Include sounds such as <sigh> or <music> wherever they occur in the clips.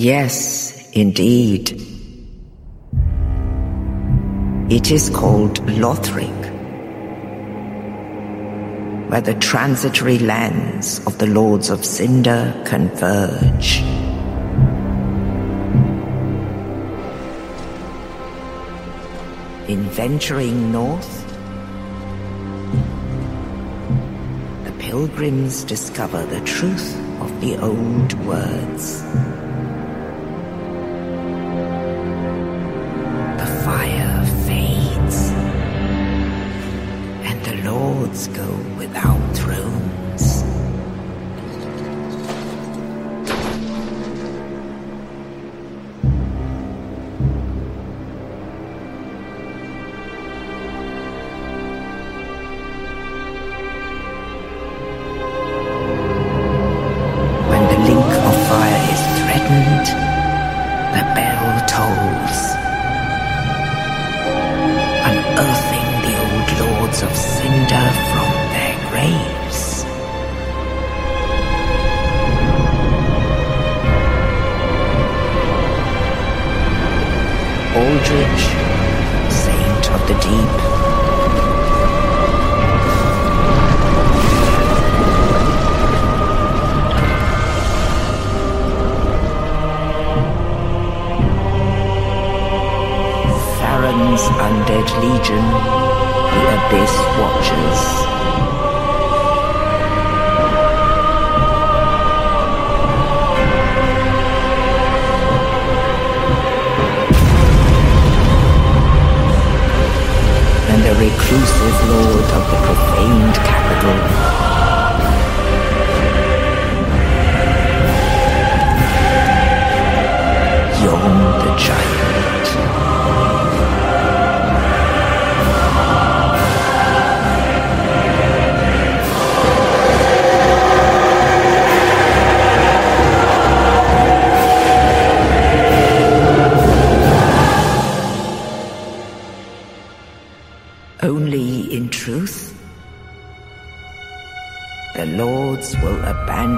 Yes, indeed. It is called Lothric, where the transitory lands of the Lords of Cinder converge. In venturing north, the pilgrims discover the truth of the old words. Go without thrones.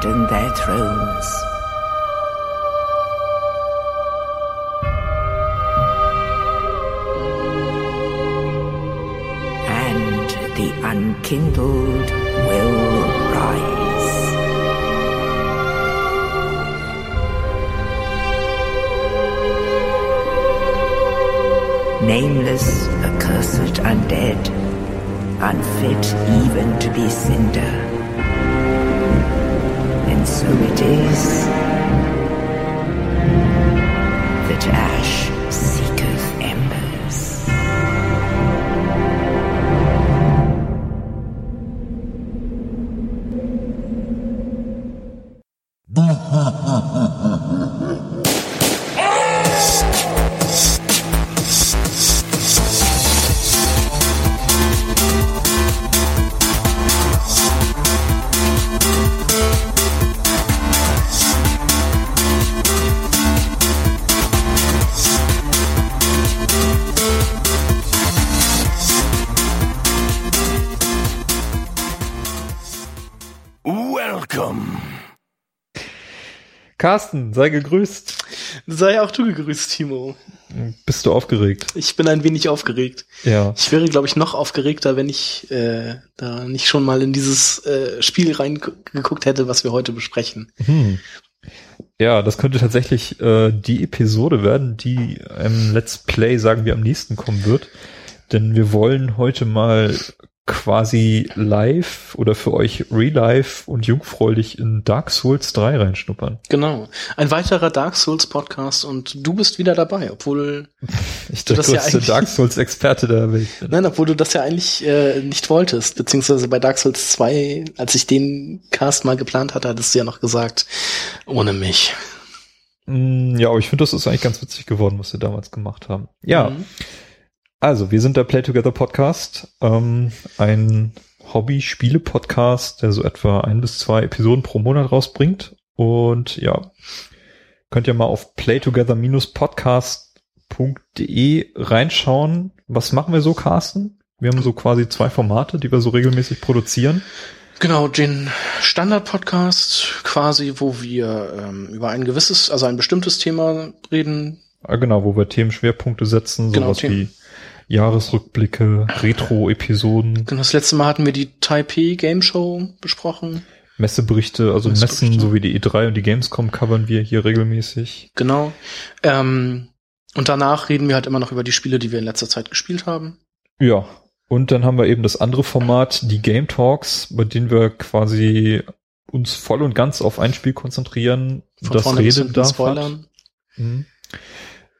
Abandon their thrones. And the unkindled will rise. nameless, accursed undead, unfit even to be cinder. So it is Carsten, sei gegrüßt. Sei auch du gegrüßt, Timo. Bist du aufgeregt? Ich bin ein wenig aufgeregt. Ja. Ich wäre, glaube ich, noch aufgeregter, wenn ich äh, da nicht schon mal in dieses äh, Spiel reingeguckt hätte, was wir heute besprechen. Hm. Ja, das könnte tatsächlich äh, die Episode werden, die im Let's Play, sagen wir, am nächsten kommen wird. Denn wir wollen heute mal quasi live oder für euch real life und jungfräulich in Dark Souls 3 reinschnuppern. Genau. Ein weiterer Dark Souls Podcast und du bist wieder dabei, obwohl <laughs> Ich Du der das ja größte eigentlich- Dark Souls Experte der Welt bin. Nein, obwohl du das ja eigentlich äh, nicht wolltest, beziehungsweise bei Dark Souls 2, als ich den Cast mal geplant hatte, hattest du ja noch gesagt, ohne mich. Mm, Ja, aber ich finde, das ist eigentlich ganz witzig geworden, was wir damals gemacht haben. Ja, Mhm. Also, wir sind der Play Together Podcast, ähm, ein Hobby-Spiele-Podcast, der so etwa ein bis zwei Episoden pro Monat rausbringt. Und ja, könnt ihr mal auf playtogether-podcast.de reinschauen. Was machen wir so, Carsten? Wir haben so quasi zwei Formate, die wir so regelmäßig produzieren. Genau, den Standard-Podcast quasi, wo wir ähm, über ein gewisses, also ein bestimmtes Thema reden. Ah, genau, wo wir Themenschwerpunkte setzen, Genau, sowas Themen. wie Jahresrückblicke, Retro-Episoden, Genau, das letzte Mal hatten wir die Taipei Game Show besprochen. Messeberichte, also Messeberichte. Messen sowie die E3 und die Gamescom covern wir hier regelmäßig. Genau. Ähm, und danach reden wir halt immer noch über die Spiele, die wir in letzter Zeit gespielt haben. Ja, und dann haben wir eben das andere Format, die Game Talks, bei denen wir quasi uns voll und ganz auf ein Spiel konzentrieren, Von das Rede darf. Hat. spoilern. Mhm.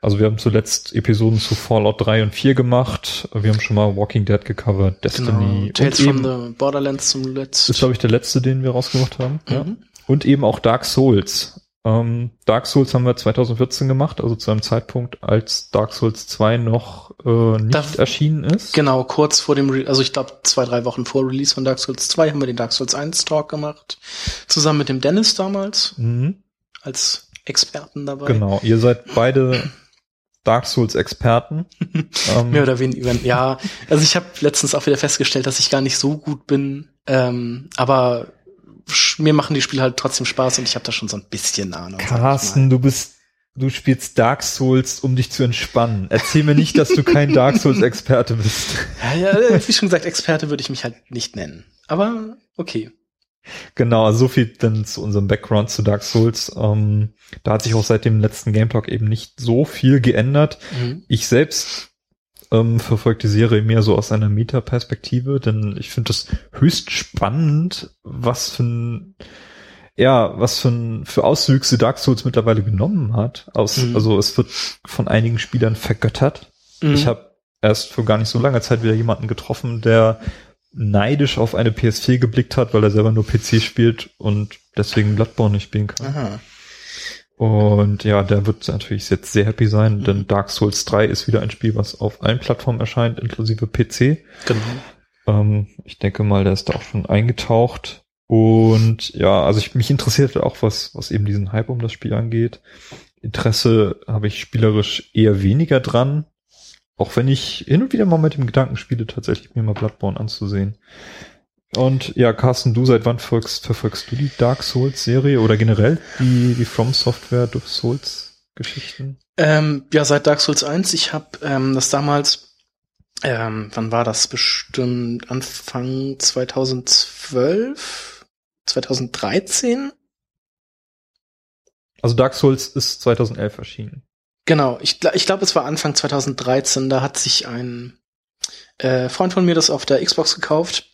Also wir haben zuletzt Episoden zu Fallout 3 und 4 gemacht. Wir haben schon mal Walking Dead gecovert, Destiny Genau. Tales und from the Borderlands zum ist letzten. glaube ich der letzte, den wir rausgemacht haben. Ja. Mhm. Und eben auch Dark Souls. Ähm, Dark Souls haben wir 2014 gemacht, also zu einem Zeitpunkt, als Dark Souls 2 noch äh, nicht Da- erschienen ist. Genau, kurz vor dem, Re also ich glaube zwei, drei Wochen vor Release von Dark Souls 2 haben wir den Dark Souls 1 Talk gemacht. Zusammen mit dem Dennis damals Mhm. als Experten dabei. Genau, ihr seid beide Dark Souls Experten. <laughs> ähm, Mehr oder weniger. Ja, also ich habe letztens auch wieder festgestellt, dass ich gar nicht so gut bin. Ähm, aber mir machen die Spiele halt trotzdem Spaß und ich habe da schon so ein bisschen Ahnung. Carsten, du bist, du spielst Dark Souls, um dich zu entspannen. Erzähl mir nicht, dass du kein Dark Souls Experte bist. Ja, ja, wie schon gesagt, Experte würde ich mich halt nicht nennen. Aber okay. Genau, also so viel dann zu unserem Background zu Dark Souls. Ähm, da hat sich auch seit dem letzten Game Talk eben nicht so viel geändert. Mhm. Ich selbst ähm, verfolge die Serie mehr so aus einer Meta-Perspektive, denn ich finde das höchst spannend, was für ein, ja, was für, ein, für Auswüchse Dark Souls mittlerweile genommen hat. Aus, Mhm. Also es wird von einigen Spielern vergöttert. Mhm. Ich habe erst vor gar nicht so langer Zeit wieder jemanden getroffen, der neidisch auf eine PS4 geblickt hat, weil er selber nur PC spielt und deswegen Bloodborne nicht spielen kann. Aha. Und ja, der wird natürlich jetzt sehr happy sein, Mhm. denn Dark Souls 3 ist wieder ein Spiel, was auf allen Plattformen erscheint, inklusive PC. Genau. Ähm, ich denke mal, der ist da auch schon eingetaucht. Und ja, also ich, mich interessiert auch, was, was eben diesen Hype um das Spiel angeht. Interesse habe ich spielerisch eher weniger dran. Auch wenn ich hin und wieder mal mit dem Gedanken spiele, tatsächlich mir mal Bloodborne anzusehen. Und ja, Carsten, du seit wann folgst, verfolgst du die Dark Souls Serie oder generell die, die From Software Dark Souls Geschichten? Ähm, ja, seit Dark Souls 1. Ich habe ähm, das damals, ähm, wann war das? Bestimmt Anfang 2012, 2013? Also Dark Souls ist 2011 erschienen. Genau, ich, ich glaube, es war Anfang 2013. Da hat sich ein äh, Freund von mir das auf der Xbox gekauft.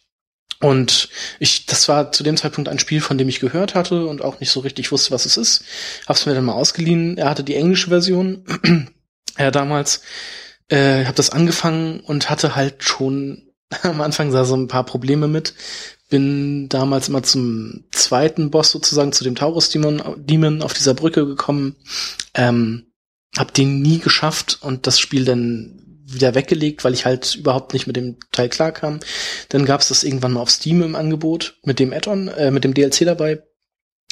Und ich, das war zu dem Zeitpunkt ein Spiel, von dem ich gehört hatte und auch nicht so richtig wusste, was es ist. Hab's mir dann mal ausgeliehen. Er hatte die englische Version. <clears throat> ja, damals. Äh, hab das angefangen und hatte halt schon <laughs> am Anfang da so ein paar Probleme mit. Bin damals immer zum zweiten Boss sozusagen, zu dem Taurus-Demon Demon auf dieser Brücke gekommen. Ähm, hab den nie geschafft und das Spiel dann wieder weggelegt, weil ich halt überhaupt nicht mit dem Teil klarkam. Dann gab's das irgendwann mal auf Steam im Angebot mit dem Add-on, äh, mit dem DLC dabei.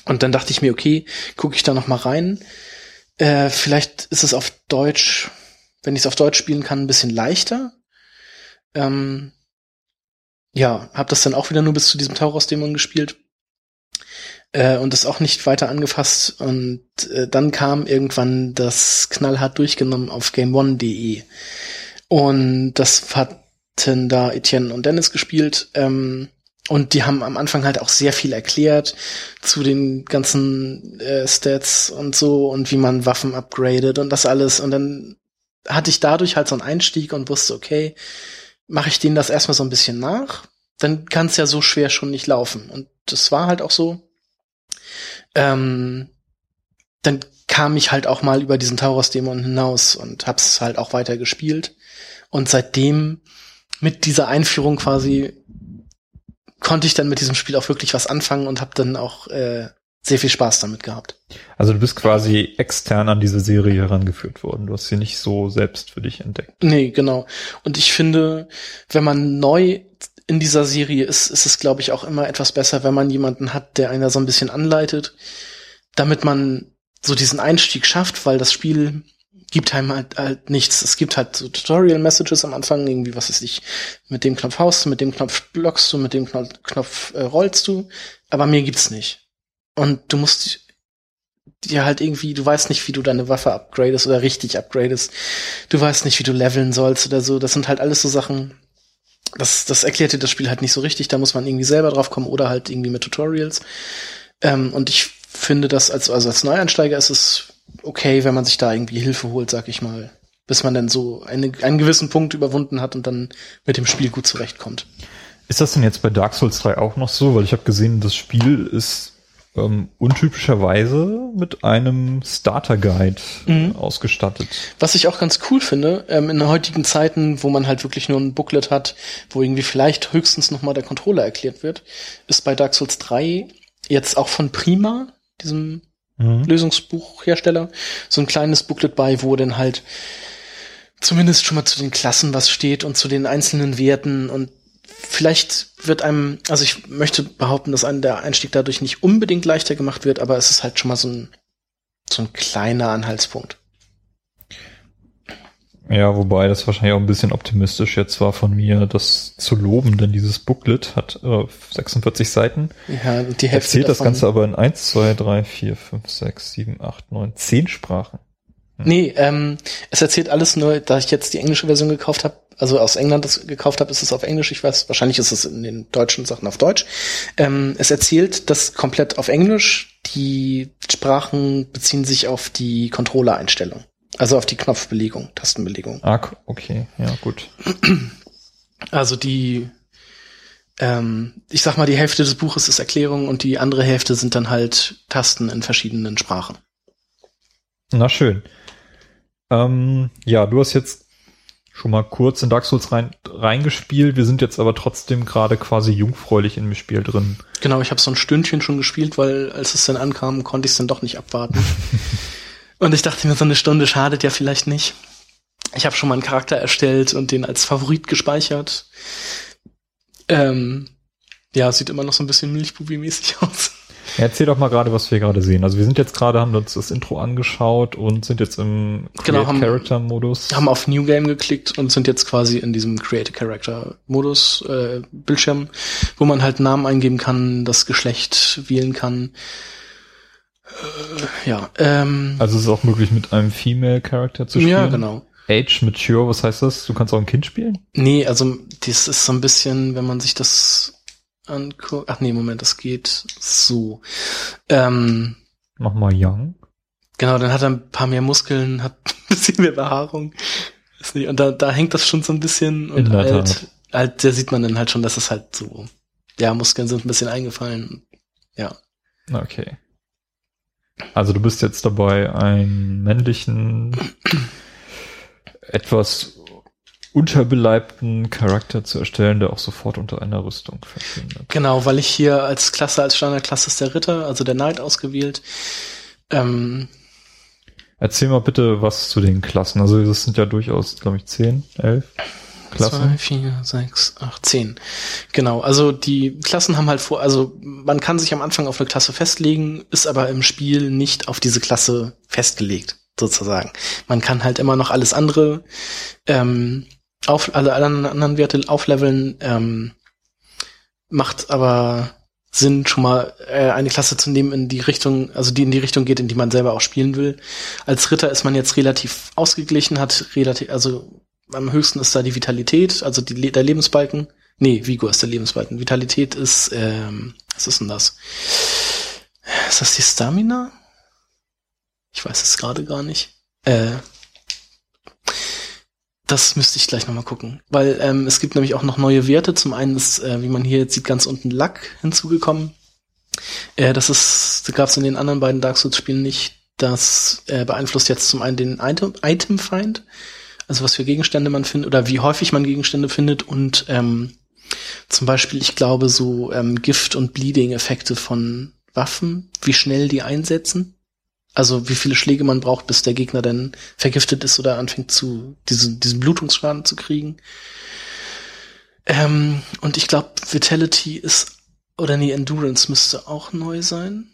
Und dann dachte ich mir, okay, gucke ich da noch mal rein. Äh, vielleicht ist es auf Deutsch, wenn ich es auf Deutsch spielen kann, ein bisschen leichter. Ähm, ja, habe das dann auch wieder nur bis zu diesem Tauros-Dämon gespielt äh, und das auch nicht weiter angefasst. Und äh, dann kam irgendwann das knallhart durchgenommen auf GameOne.de. Und das hatten da Etienne und Dennis gespielt. Ähm, und die haben am Anfang halt auch sehr viel erklärt zu den ganzen äh, Stats und so und wie man Waffen upgradet und das alles. Und dann hatte ich dadurch halt so einen Einstieg und wusste, okay, mache ich denen das erstmal so ein bisschen nach, dann kann es ja so schwer schon nicht laufen. Und das war halt auch so. Ähm, dann kam ich halt auch mal über diesen Tauros-Dämon hinaus und hab's halt auch weiter gespielt. Und seitdem mit dieser Einführung quasi konnte ich dann mit diesem Spiel auch wirklich was anfangen und habe dann auch äh, sehr viel Spaß damit gehabt. Also du bist quasi extern an diese Serie herangeführt worden. Du hast sie nicht so selbst für dich entdeckt. Nee, genau. Und ich finde, wenn man neu in dieser Serie ist, ist es, glaube ich, auch immer etwas besser, wenn man jemanden hat, der einer so ein bisschen anleitet, damit man so diesen Einstieg schafft, weil das Spiel gibt einem halt, halt nichts. Es gibt halt so Tutorial-Messages am Anfang, irgendwie, was weiß ich, mit dem Knopf haust du, mit dem Knopf blockst du, mit dem Knopf, Knopf äh, rollst du, aber mir gibt's nicht. Und du musst dir halt irgendwie, du weißt nicht, wie du deine Waffe upgradest oder richtig upgradest. Du weißt nicht, wie du leveln sollst oder so. Das sind halt alles so Sachen, das, das erklärt dir das Spiel halt nicht so richtig. Da muss man irgendwie selber drauf kommen oder halt irgendwie mit Tutorials. Ähm, und ich finde das als, also als Neueinsteiger ist es okay, wenn man sich da irgendwie Hilfe holt, sag ich mal. Bis man dann so eine, einen gewissen Punkt überwunden hat und dann mit dem Spiel gut zurechtkommt. Ist das denn jetzt bei Dark Souls 3 auch noch so? Weil ich habe gesehen, das Spiel ist ähm, untypischerweise mit einem Starter Guide mhm. ausgestattet. Was ich auch ganz cool finde, ähm, in heutigen Zeiten, wo man halt wirklich nur ein Booklet hat, wo irgendwie vielleicht höchstens nochmal der Controller erklärt wird, ist bei Dark Souls 3 jetzt auch von Prima, diesem mhm. Lösungsbuchhersteller, so ein kleines Booklet bei, wo dann halt zumindest schon mal zu den Klassen was steht und zu den einzelnen Werten und vielleicht wird einem, also ich möchte behaupten, dass einem der Einstieg dadurch nicht unbedingt leichter gemacht wird, aber es ist halt schon mal so ein, so ein kleiner Anhaltspunkt. Ja, wobei das wahrscheinlich auch ein bisschen optimistisch jetzt war von mir, das zu loben, denn dieses Booklet hat äh, 46 Seiten. Ja, die Hälfte Erzählt das Ganze aber in 1, 2, 3, 4, 5, 6, 7, 8, 9, 10 Sprachen. Hm. Nee, ähm, es erzählt alles nur, da ich jetzt die englische Version gekauft habe, also aus England das gekauft habe, ist es auf Englisch, ich weiß, wahrscheinlich ist es in den deutschen Sachen auf Deutsch. Ähm, es erzählt das komplett auf Englisch. Die Sprachen beziehen sich auf die Controller-Einstellung. Also auf die Knopfbelegung, Tastenbelegung. Ah, okay, ja, gut. <clears throat> Also die, ähm, ich sag mal, die Hälfte des Buches ist Erklärung und die andere Hälfte sind dann halt Tasten in verschiedenen Sprachen. Na schön. Ähm, ja, du hast jetzt schon mal kurz in Dark Souls rein, reingespielt. Wir sind jetzt aber trotzdem gerade quasi jungfräulich in dem Spiel drin. Genau, ich habe so ein Stündchen schon gespielt, weil als es dann ankam, konnte ich es dann doch nicht abwarten. <laughs> Und ich dachte mir, so eine Stunde schadet ja vielleicht nicht. Ich habe schon mal einen Charakter erstellt und den als Favorit gespeichert. Ähm, ja, sieht immer noch so ein bisschen Milchbubi-mäßig <laughs> aus. Erzähl doch mal gerade, was wir gerade sehen. Also wir sind jetzt gerade, haben uns das Intro angeschaut und sind jetzt im Create genau, Character Modus. Haben auf New Game geklickt und sind jetzt quasi in diesem Create Character Modus äh, Bildschirm, wo man halt Namen eingeben kann, das Geschlecht wählen kann. Äh, ja. Ähm, also es ist auch möglich, mit einem Female Character zu spielen. Ja, genau. Age Mature, was heißt das? Du kannst auch ein Kind spielen? Nee, also das ist so ein bisschen, wenn man sich das anguckt. Ach nee, Moment, das geht so. Ähm, Mach mal Young. Genau, dann hat er ein paar mehr Muskeln, hat <laughs> ein bisschen mehr Behaarung. Und da, da hängt das schon so ein bisschen. Und halt, halt, da sieht man dann halt schon, dass es halt so, ja, Muskeln sind ein bisschen eingefallen. Ja. Okay. Also du bist jetzt dabei, einen männlichen, <clears throat> etwas unterbeleibten Charakter zu erstellen, der auch sofort unter einer Rüstung verschwindet. Genau, weil ich hier als Klasse, als Standardklasse ist der Ritter, also der Knight ausgewählt. Ähm, Erzähl mal bitte was zu den Klassen. Also das sind ja durchaus, glaube ich, zehn, elf. Klassen. Zwei, vier, sechs, acht, zehn. Genau, also die Klassen haben halt vor, also man kann sich am Anfang auf eine Klasse festlegen, ist aber im Spiel nicht auf diese Klasse festgelegt, sozusagen. Man kann halt immer noch alles andere ähm, auf alle, anderen Werte aufleveln, ähm, macht aber Sinn, schon mal äh, eine Klasse zu nehmen in die Richtung, also die in die Richtung geht, in die man selber auch spielen will. Als Ritter ist man jetzt relativ ausgeglichen, hat relativ, also am höchsten ist da die Vitalität, also die, der Lebensbalken. Nee, Vigo ist der Lebensbalken. Vitalität ist, ähm, was ist denn das? Ist das die Stamina? Ich weiß es gerade gar nicht. Äh, das müsste ich gleich nochmal gucken. Weil ähm, es gibt nämlich auch noch neue Werte. Zum einen ist, äh, wie man hier jetzt sieht, ganz unten Lack hinzugekommen. Äh, das ist, das gab es in den anderen beiden Dark Souls-Spielen nicht. Das äh, beeinflusst jetzt zum einen den Item-Find, also was für Gegenstände man findet oder wie häufig man Gegenstände findet und ähm, zum Beispiel, ich glaube, so ähm, Gift- und Bleeding-Effekte von Waffen, wie schnell die einsetzen. Also wie viele Schläge man braucht, bis der Gegner dann vergiftet ist oder anfängt zu diesen, diesen Blutungsschaden zu kriegen. Ähm, und ich glaube, Vitality ist, oder nee, Endurance müsste auch neu sein.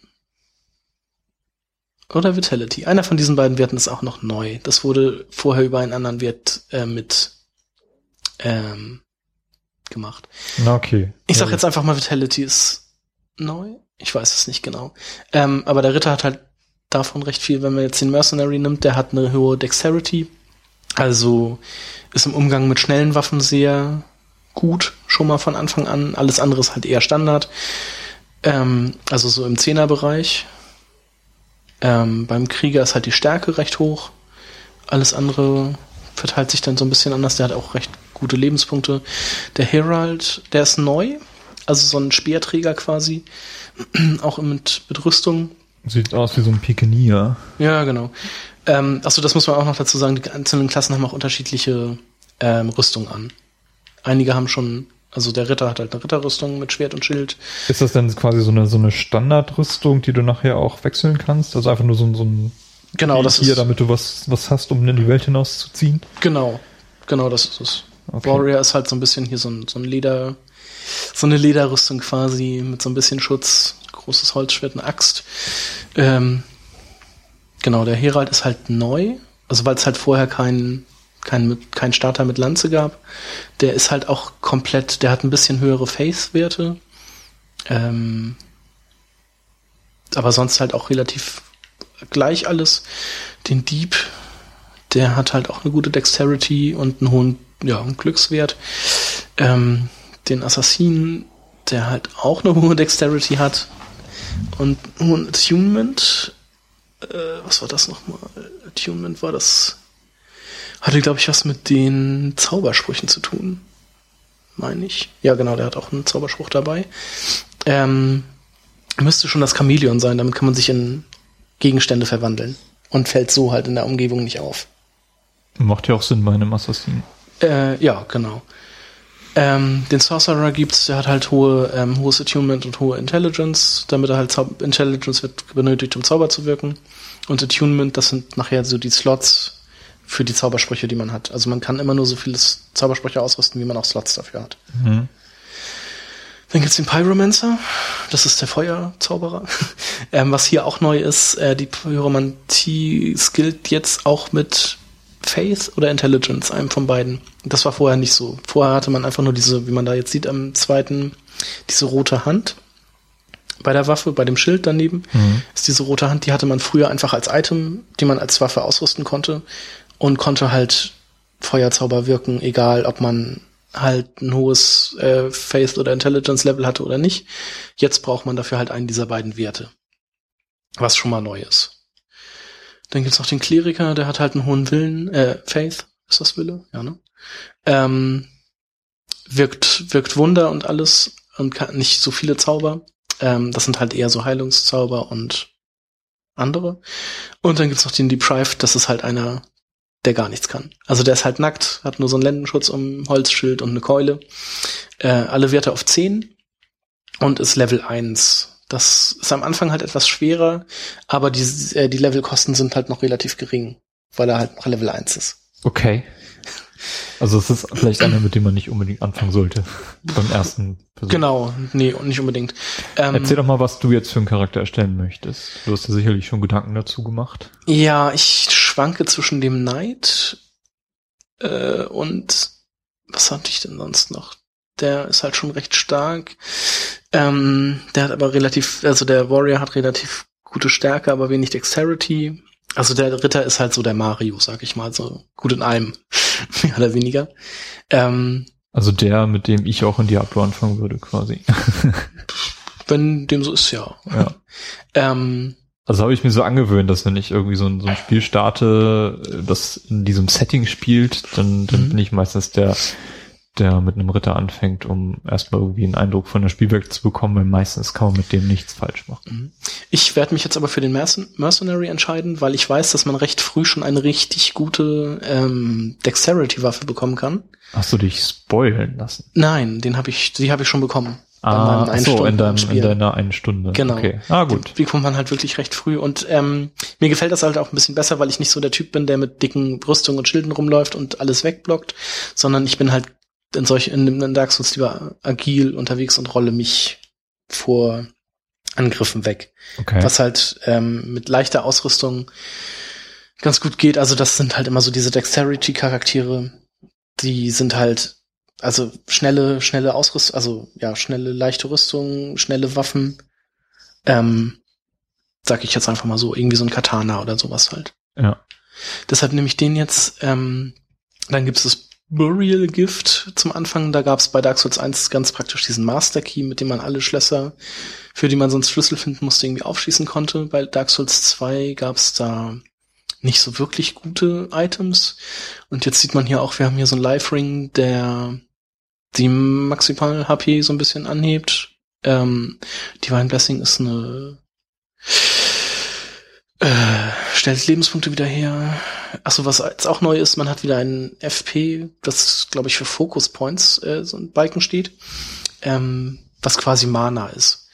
oder Vitality. Einer von diesen beiden Werten ist auch noch neu. Das wurde vorher über einen anderen Wert äh, mit ähm, gemacht. Na, okay. Ich sag Ja, jetzt einfach mal, Vitality ist neu. Ich weiß es nicht genau. Ähm, aber der Ritter hat halt davon recht viel. Wenn man jetzt den Mercenary nimmt, der hat eine hohe Dexterity. Also ist im Umgang mit schnellen Waffen sehr gut, schon mal von Anfang an. Alles andere ist halt eher Standard. Ähm, also so im Zehnerbereich. Ähm, beim Krieger ist halt die Stärke recht hoch. Alles andere verteilt sich dann so ein bisschen anders. Der hat auch recht gute Lebenspunkte. Der Herald, der ist neu. Also so ein Speerträger quasi. <clears throat> auch mit, mit Rüstung. Sieht aus wie so ein Pikenier. Ja, genau. Ähm, achso, das muss man auch noch dazu sagen. Die einzelnen Klassen haben auch unterschiedliche ähm, Rüstungen an. Einige haben schon, also der Ritter hat halt eine Ritterrüstung mit Schwert und Schild. Ist das dann quasi so eine, so eine Standardrüstung, die du nachher auch wechseln kannst? Also einfach nur so, ein- so ein Genau, das hier, ist. damit du was, was hast, um in die Welt hinauszuziehen? Genau, genau, das ist es. Okay. Warrior ist halt so ein bisschen hier so ein, so ein Leder, so eine Lederrüstung quasi mit so ein bisschen Schutz, großes Holzschwert, eine Axt. Ähm, genau, der Herald ist halt neu, also weil es halt vorher keinen kein, kein Starter mit Lanze gab. Der ist halt auch komplett, der hat ein bisschen höhere Face-Werte. Ähm, aber sonst halt auch relativ gleich alles. Den Dieb, der hat halt auch eine gute Dexterity und einen hohen ja, einen Glückswert. Ähm, den Assassinen, der halt auch eine hohe Dexterity hat und hohen Attunement. Äh, was war das nochmal? Attunement war das. Hatte, glaube ich, was mit den Zaubersprüchen zu tun. Meine ich. Ja, genau, der hat auch einen Zauberspruch dabei. Ähm, müsste schon das Chamäleon sein, damit kann man sich in Gegenstände verwandeln. Und fällt so halt in der Umgebung nicht auf. Macht ja auch Sinn bei einem Assassin. Äh, ja, genau. Ähm, den Sorcerer gibt's, der hat halt hohe, ähm, hohes Attunement und hohe Intelligence, damit er halt Zau Intelligence wird benötigt, um Zauber zu wirken. Und Attunement, das sind nachher so die Slots für die Zaubersprüche, die man hat. Also man kann immer nur so viele Zaubersprüche ausrüsten, wie man auch Slots dafür hat. Mhm. Dann gibt's den Pyromancer, das ist der Feuerzauberer. <laughs> ähm, was hier auch neu ist, äh, die Pyromantie skillt jetzt auch mit Faith oder Intelligence, einem von beiden. Das war vorher nicht so. Vorher hatte man einfach nur diese, wie man da jetzt sieht am zweiten, diese rote Hand bei der Waffe, bei dem Schild daneben, Mhm. ist diese rote Hand, die hatte man früher einfach als Item, die man als Waffe ausrüsten konnte und konnte halt Feuerzauber wirken, egal ob man halt ein hohes äh, Faith oder Intelligence Level hatte oder nicht. Jetzt braucht man dafür halt einen dieser beiden Werte. Was schon mal neu ist. Dann gibt's noch den Kleriker, der hat halt einen hohen Willen, äh, Faith, ist das Wille? Ja, ne? Ähm, wirkt, wirkt Wunder und alles und kann nicht so viele Zauber. Ähm, das sind halt eher so Heilungszauber und andere. Und dann gibt's noch den Deprived, das ist halt einer, der gar nichts kann. Also der ist halt nackt, hat nur so einen Lendenschutz um Holzschild und eine Keule. Äh, alle Werte auf 10 und ist Level 1. Das ist am Anfang halt etwas schwerer, aber die, äh, die Levelkosten sind halt noch relativ gering, weil er halt noch Level 1 ist. Okay. Also es ist vielleicht einer, mit dem man nicht unbedingt anfangen sollte. Beim ersten Versuch. Genau, nee, und nicht unbedingt. Ähm, Erzähl doch mal, was du jetzt für einen Charakter erstellen möchtest. Du hast ja sicherlich schon Gedanken dazu gemacht. Ja, ich schwanke zwischen dem Knight äh, und was hatte ich denn sonst noch? Der ist halt schon recht stark. Ähm, der hat aber relativ, also der Warrior hat relativ gute Stärke, aber wenig Dexterity. Also der Ritter ist halt so der Mario, sag ich mal, so gut in allem, <laughs> mehr oder weniger. Ähm, Also der, mit dem ich auch in Diablo anfangen würde, quasi. <laughs> wenn dem so ist, ja. ja. <laughs> Ähm, Also habe ich mir so angewöhnt, dass wenn ich irgendwie so ein, so ein Spiel starte, das in diesem Setting spielt, dann, dann Mhm. bin ich meistens der, der mit einem Ritter anfängt, um erstmal irgendwie einen Eindruck von der Spielwelt zu bekommen, weil meistens kann man mit dem nichts falsch machen. Ich werde mich jetzt aber für den Mercen Mercenary entscheiden, weil ich weiß, dass man recht früh schon eine richtig gute ähm, Dexterity-Waffe bekommen kann. Hast du dich spoilen lassen? Nein, den habe ich, die habe ich schon bekommen. Ah, so, in, Ein-Stunden- deinem, in deiner einen Stunde. Genau. Okay. Ah, gut. Die bekommt man halt wirklich recht früh. Und ähm, mir gefällt das halt auch ein bisschen besser, weil ich nicht so der Typ bin, der mit dicken Rüstungen und Schilden rumläuft und alles wegblockt, sondern ich bin halt in solch in, in Dark Souls lieber agil unterwegs und rolle mich vor Angriffen weg. Okay. Was halt ähm, mit leichter Ausrüstung ganz gut geht. Also das sind halt immer so diese Dexterity-Charaktere. Die sind halt, also schnelle, schnelle Ausrüstung, also ja, schnelle, leichte Rüstung, schnelle Waffen. Ähm, sag ich jetzt einfach mal so, irgendwie so ein Katana oder sowas halt. Ja. Deshalb nehme ich den jetzt. Ähm, dann gibt es das Burial Gift zum Anfang. Da gab es bei Dark Souls 1 ganz praktisch diesen Master Key, mit dem man alle Schlösser, für die man sonst Schlüssel finden musste, irgendwie aufschließen konnte. Bei Dark Souls 2 gab es da nicht so wirklich gute Items. Und jetzt sieht man hier auch, wir haben hier so einen Life Ring, der die maximal HP so ein bisschen anhebt. Ähm, Divine Blessing ist eine äh, stellt Lebenspunkte wieder her. Achso, was jetzt auch neu ist, man hat wieder einen FP, das glaube ich für Focus Points äh, so ein Balken steht, ähm, was quasi Mana ist.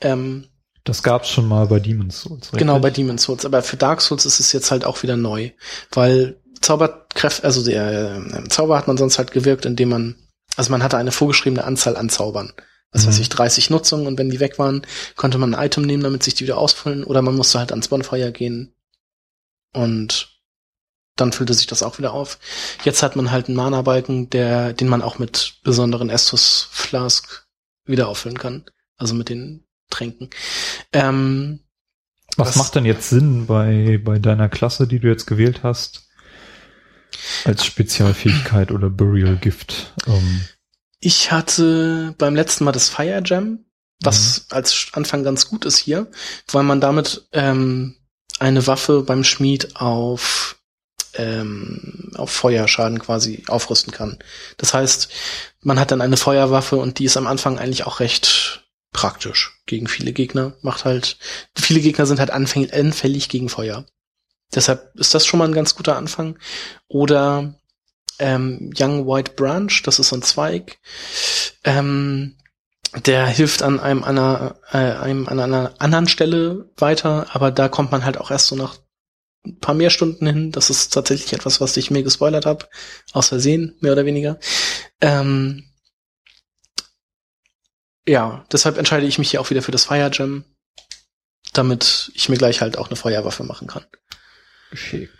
Ähm, Das gab's schon mal bei Demon's Souls. richtig? Genau, bei Demon's Souls. Aber für Dark Souls ist es jetzt halt auch wieder neu. Weil Zauberkräfte, also der äh, Zauber hat man sonst halt gewirkt, indem man, also man hatte eine vorgeschriebene Anzahl an Zaubern. Was weiß Mhm. ich, 30 Nutzungen und wenn die weg waren, konnte man ein Item nehmen, damit sich die wieder ausfüllen. Oder man musste halt ans Bonfire gehen und dann füllte sich das auch wieder auf. Jetzt hat man halt einen Mana-Balken, der, den man auch mit besonderen Estus Flask wieder auffüllen kann. Also mit den Tränken. Ähm, Was Was- macht denn jetzt Sinn bei, bei deiner Klasse, die du jetzt gewählt hast? Als Spezialfähigkeit oder Burial Gift? Ähm, Ich hatte beim letzten Mal das Fire Jam, was als Anfang ganz gut ist hier, weil man damit ähm, eine Waffe beim Schmied auf ähm, auf Feuerschaden quasi aufrüsten kann. Das heißt, man hat dann eine Feuerwaffe und die ist am Anfang eigentlich auch recht praktisch gegen viele Gegner. Macht halt viele Gegner sind halt anfällig gegen Feuer. Deshalb ist das schon mal ein ganz guter Anfang. Oder ähm, Young White Branch, das ist so ein Zweig, ähm, der hilft an einem, einer, äh, einem an einer anderen Stelle weiter, aber da kommt man halt auch erst so nach ein paar mehr Stunden hin. Das ist tatsächlich etwas, was ich mir gespoilert habe, aus Versehen, mehr oder weniger. Ähm, ja, deshalb entscheide ich mich hier auch wieder für das Fire Gem, damit ich mir gleich halt auch eine Feuerwaffe machen kann. geschickt.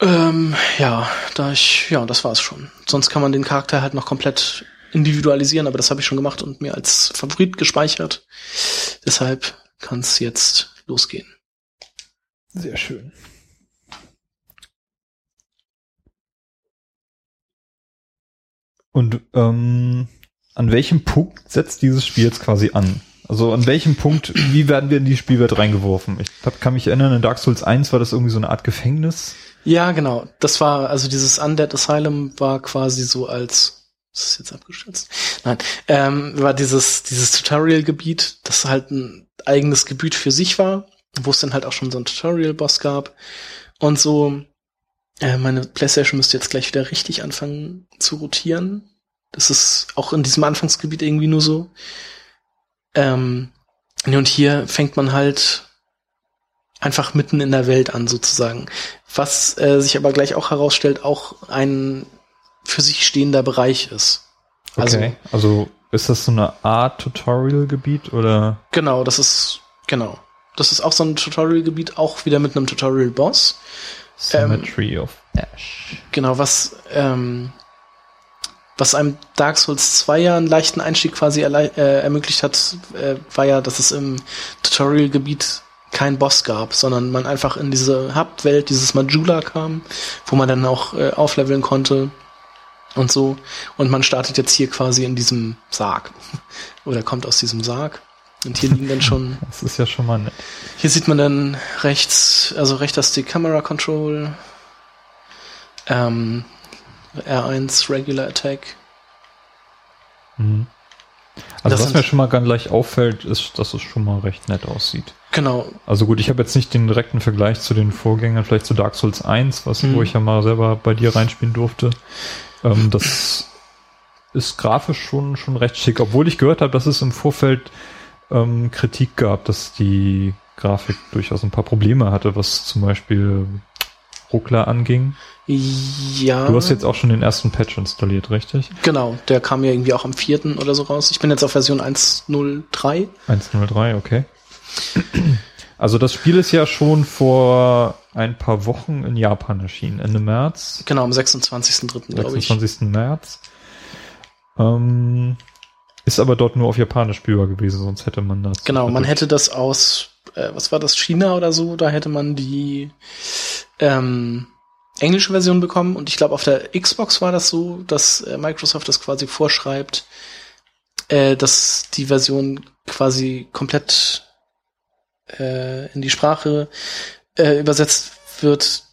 Ähm, ja, da ich, ja, das war's schon. Sonst kann man den Charakter halt noch komplett individualisieren, aber das habe ich schon gemacht und mir als Favorit gespeichert. Deshalb kann es jetzt losgehen. Sehr schön. Und ähm, an welchem Punkt setzt dieses Spiel jetzt quasi an? Also an welchem Punkt, wie werden wir in die Spielwelt reingeworfen? Ich hab, kann mich erinnern, in Dark Souls 1 war das irgendwie so eine Art Gefängnis. Ja, genau. Das war, also dieses Undead Asylum war quasi so als, ist das jetzt abgestürzt? Nein, ähm, war dieses, dieses Tutorial-Gebiet, das halt ein eigenes Gebiet für sich war, wo es dann halt auch schon so einen Tutorial-Boss gab. Und so, äh, meine Playstation müsste jetzt gleich wieder richtig anfangen zu rotieren. Das ist auch in diesem Anfangsgebiet irgendwie nur so. Ähm, und hier fängt man halt einfach mitten in der Welt an, sozusagen. Was äh, sich aber gleich auch herausstellt, auch ein für sich stehender Bereich ist. Also, Okay. Also ist das so eine Art Tutorial-Gebiet oder? genau, das ist, genau. Das ist auch so ein Tutorial-Gebiet, auch wieder mit einem Tutorial-Boss. Symmetry of Ash. Genau, was, ähm, was einem Dark Souls 2 ja einen leichten Einstieg quasi äh, ermöglicht hat, äh, war ja, dass es im Tutorial-Gebiet keinen Boss gab, sondern man einfach in diese Hauptwelt, dieses Majula kam, wo man dann auch äh, aufleveln konnte und so. Und man startet jetzt hier quasi in diesem Sarg. <laughs> Oder kommt aus diesem Sarg. Und hier liegen dann schon <laughs> Das ist ja schon mal nett. hier sieht man dann rechts, also rechter Stick Camera Control, ähm, R1 Regular Attack. Mhm. Also Das was mir schon mal ganz leicht auffällt, ist, dass es schon mal recht nett aussieht. Genau, Also gut, ich habe jetzt nicht den direkten Vergleich zu den Vorgängern, vielleicht zu Dark Souls 1, was, Mhm. wo ich ja mal selber bei dir reinspielen durfte. Ähm, das ist grafisch schon, schon recht schick, obwohl ich gehört habe, dass es im Vorfeld ähm, Kritik gab, dass die Grafik durchaus ein paar Probleme hatte, was zum Beispiel Ruckler anging. Ja. Du hast jetzt auch schon den ersten Patch installiert, richtig? Genau, der kam ja irgendwie auch am vierten oder so raus. Ich bin jetzt auf Version 1.03. 1.03, okay. Also das Spiel ist ja schon vor ein paar Wochen in Japan erschienen, Ende März. Genau, am 26.03. glaube ich. 26. März. Ähm, ist aber dort nur auf Japanisch spielbar gewesen, sonst hätte man das. Genau, man hätte das aus, äh, was war das, China oder so, da hätte man die ähm, englische Version bekommen und ich glaube auf der Xbox war das so, dass äh, Microsoft das quasi vorschreibt, äh, dass die Version quasi komplett äh, in die Sprache äh, übersetzt wird,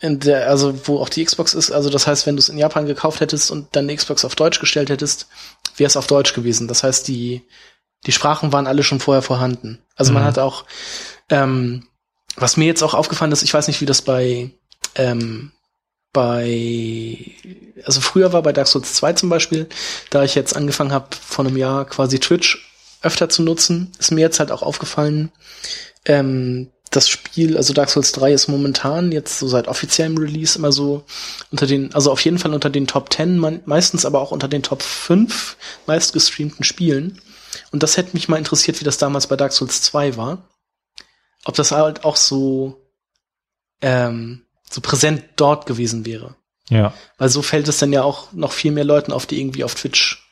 in der, also wo auch die Xbox ist. Also das heißt, wenn du es in Japan gekauft hättest und dann die Xbox auf Deutsch gestellt hättest, wäre es auf Deutsch gewesen. Das heißt, die, die Sprachen waren alle schon vorher vorhanden. Also man Mhm. hat auch, ähm, was mir jetzt auch aufgefallen ist, ich weiß nicht, wie das bei, ähm, bei, also früher war bei Dark Souls 2 zum Beispiel, da ich jetzt angefangen habe, vor einem Jahr quasi Twitch öfter zu nutzen, ist mir jetzt halt auch aufgefallen, ähm, das Spiel, also Dark Souls 3 ist momentan jetzt so seit offiziellem Release immer so unter den, also auf jeden Fall unter den Top 10, man, meistens aber auch unter den Top 5 meistgestreamten Spielen. Und das hätte mich mal interessiert, wie das damals bei Dark Souls 2 war. Ob das halt auch so, ähm, so präsent dort gewesen wäre. Ja. Weil so fällt es dann ja auch noch viel mehr Leuten auf, die irgendwie auf Twitch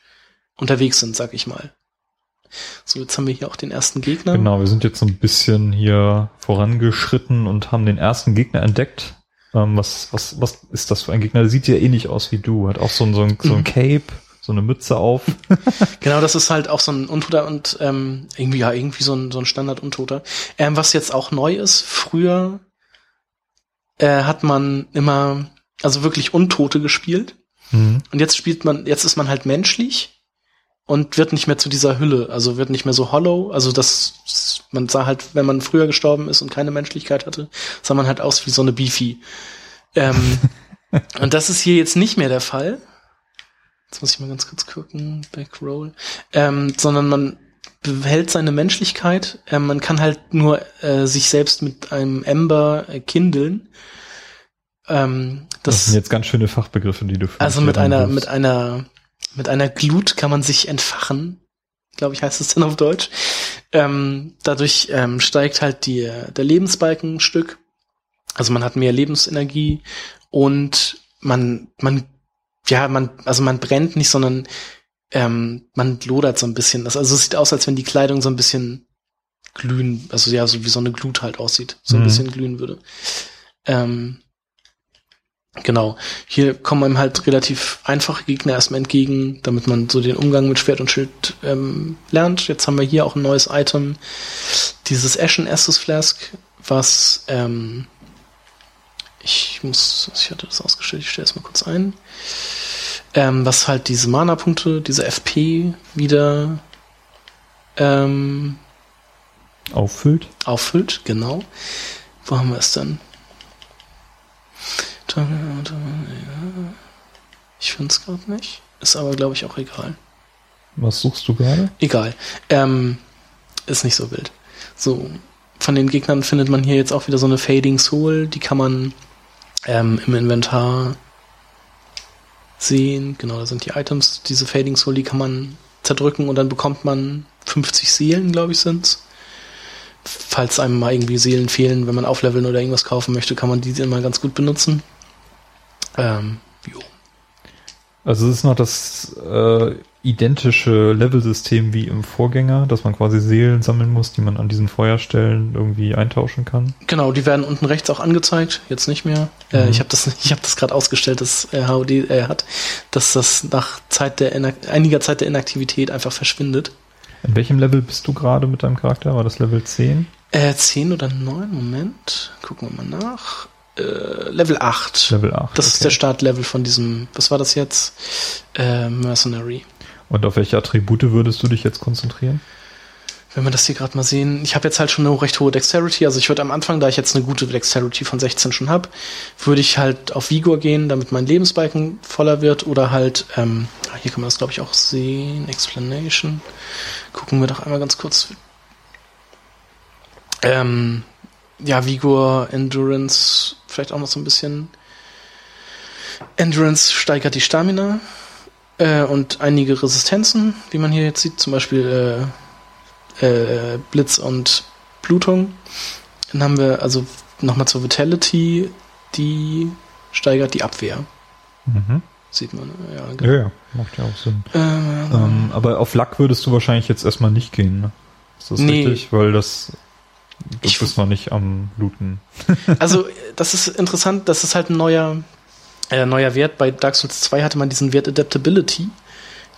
unterwegs sind, sag ich mal. So, jetzt haben wir hier auch den ersten Gegner. Genau, wir sind jetzt so ein bisschen hier vorangeschritten und haben den ersten Gegner entdeckt. Ähm, was, was, was ist das für ein Gegner? Der sieht ja ähnlich aus wie du. Hat auch so ein, so ein, so ein Cape, so eine Mütze auf. <laughs> Genau, das ist halt auch so ein Untoter und ähm, irgendwie ja irgendwie so ein, so ein Standard-Untoter. Ähm, was jetzt auch neu ist, früher äh, hat man immer also wirklich Untote gespielt Mhm. und jetzt spielt man, jetzt ist man halt menschlich und wird nicht mehr zu dieser Hülle, also wird nicht mehr so hollow, also das man sah halt, wenn man früher gestorben ist und keine Menschlichkeit hatte, sah man halt aus wie so eine Beefy. Ähm, <laughs> und das ist hier jetzt nicht mehr der Fall. Jetzt muss ich mal ganz kurz gucken, Backroll. Ähm, sondern man behält seine Menschlichkeit. Ähm, man kann halt nur äh, sich selbst mit einem Ember äh, kindeln. Ähm, Das, das, sind jetzt ganz schöne Fachbegriffe, die du also mit einer, reinwirfst. mit einer, mit einer Glut kann man sich entfachen. Glaube ich, heißt es dann auf Deutsch. Ähm, dadurch ähm, steigt halt die, der Lebensbalken ein Stück. Also man hat mehr Lebensenergie und man, man, ja, man, also man brennt nicht, sondern ähm, man lodert so ein bisschen. Das, also es sieht aus, als wenn die Kleidung so ein bisschen glühen, also ja, so wie so eine Glut halt aussieht, so ein Mhm. bisschen glühen würde. Ähm, Genau. Hier kommen einem halt relativ einfache Gegner erstmal entgegen, damit man so den Umgang mit Schwert und Schild ähm, lernt. Jetzt haben wir hier auch ein neues Item, dieses Ashen Estus Flask, was ähm, ich muss, ich hatte das ausgestellt, ich stelle es mal kurz ein, ähm, was halt diese Mana-Punkte, diese FP wieder ähm, auffüllt. auffüllt, genau. Wo haben wir es dann? Ich finde es gerade nicht. Ist aber, glaube ich, auch egal. Was suchst du gerade? Egal. Ähm, ist nicht so wild. So, von den Gegnern findet man hier jetzt auch wieder so eine Fading Soul. Die kann man ähm, im Inventar sehen. Genau, da sind die Items. Diese Fading Soul, die kann man zerdrücken und dann bekommt man 50 Seelen, glaube ich, sind's. Falls einem mal irgendwie Seelen fehlen, wenn man aufleveln oder irgendwas kaufen möchte, kann man die immer ganz gut benutzen. Ähm, jo. Also es ist noch das äh, identische Levelsystem wie im Vorgänger, dass man quasi Seelen sammeln muss, die man an diesen Feuerstellen irgendwie eintauschen kann. Genau, die werden unten rechts auch angezeigt, jetzt nicht mehr. Äh, Mhm. ich habe das, ich habe das gerade ausgestellt, dass äh, HOD äh, hat, dass das nach Zeit der einiger Zeit der Inaktivität einfach verschwindet. In welchem Level bist du gerade mit deinem Charakter? War das Level 10? Äh, 10 oder 9, Moment, gucken wir mal nach. Äh, Level 8. Level 8. Das ist okay. der Startlevel von diesem, was war das jetzt? Äh, Mercenary. Und auf welche Attribute würdest du dich jetzt konzentrieren? Wenn wir das hier gerade mal sehen, ich habe jetzt halt schon eine recht hohe Dexterity, also ich würde am Anfang, da ich jetzt eine gute Dexterity von 16 schon habe, würde ich halt auf Vigor gehen, damit mein Lebensbalken voller wird oder halt, ähm, ah, hier kann man das glaube ich auch sehen, Explanation. Gucken wir doch einmal ganz kurz. Ähm, ja, Vigor, Endurance, vielleicht auch noch so ein bisschen. Endurance steigert die Stamina äh, und einige Resistenzen, wie man hier jetzt sieht, zum Beispiel äh, äh, Blitz und Blutung. Dann haben wir also nochmal zur Vitality, die steigert die Abwehr. Mhm. Sieht man, ja. Ja, Genau. ja, macht ja auch Sinn. Äh, Ähm, aber auf Lack würdest du wahrscheinlich jetzt erstmal nicht gehen, ne? Ist das Nee. richtig? Weil das, du Ich- bist noch nicht am Looten. <laughs> Also, das ist interessant, das ist halt ein neuer, äh, neuer Wert. Bei Dark Souls 2 hatte man diesen Wert Adaptability,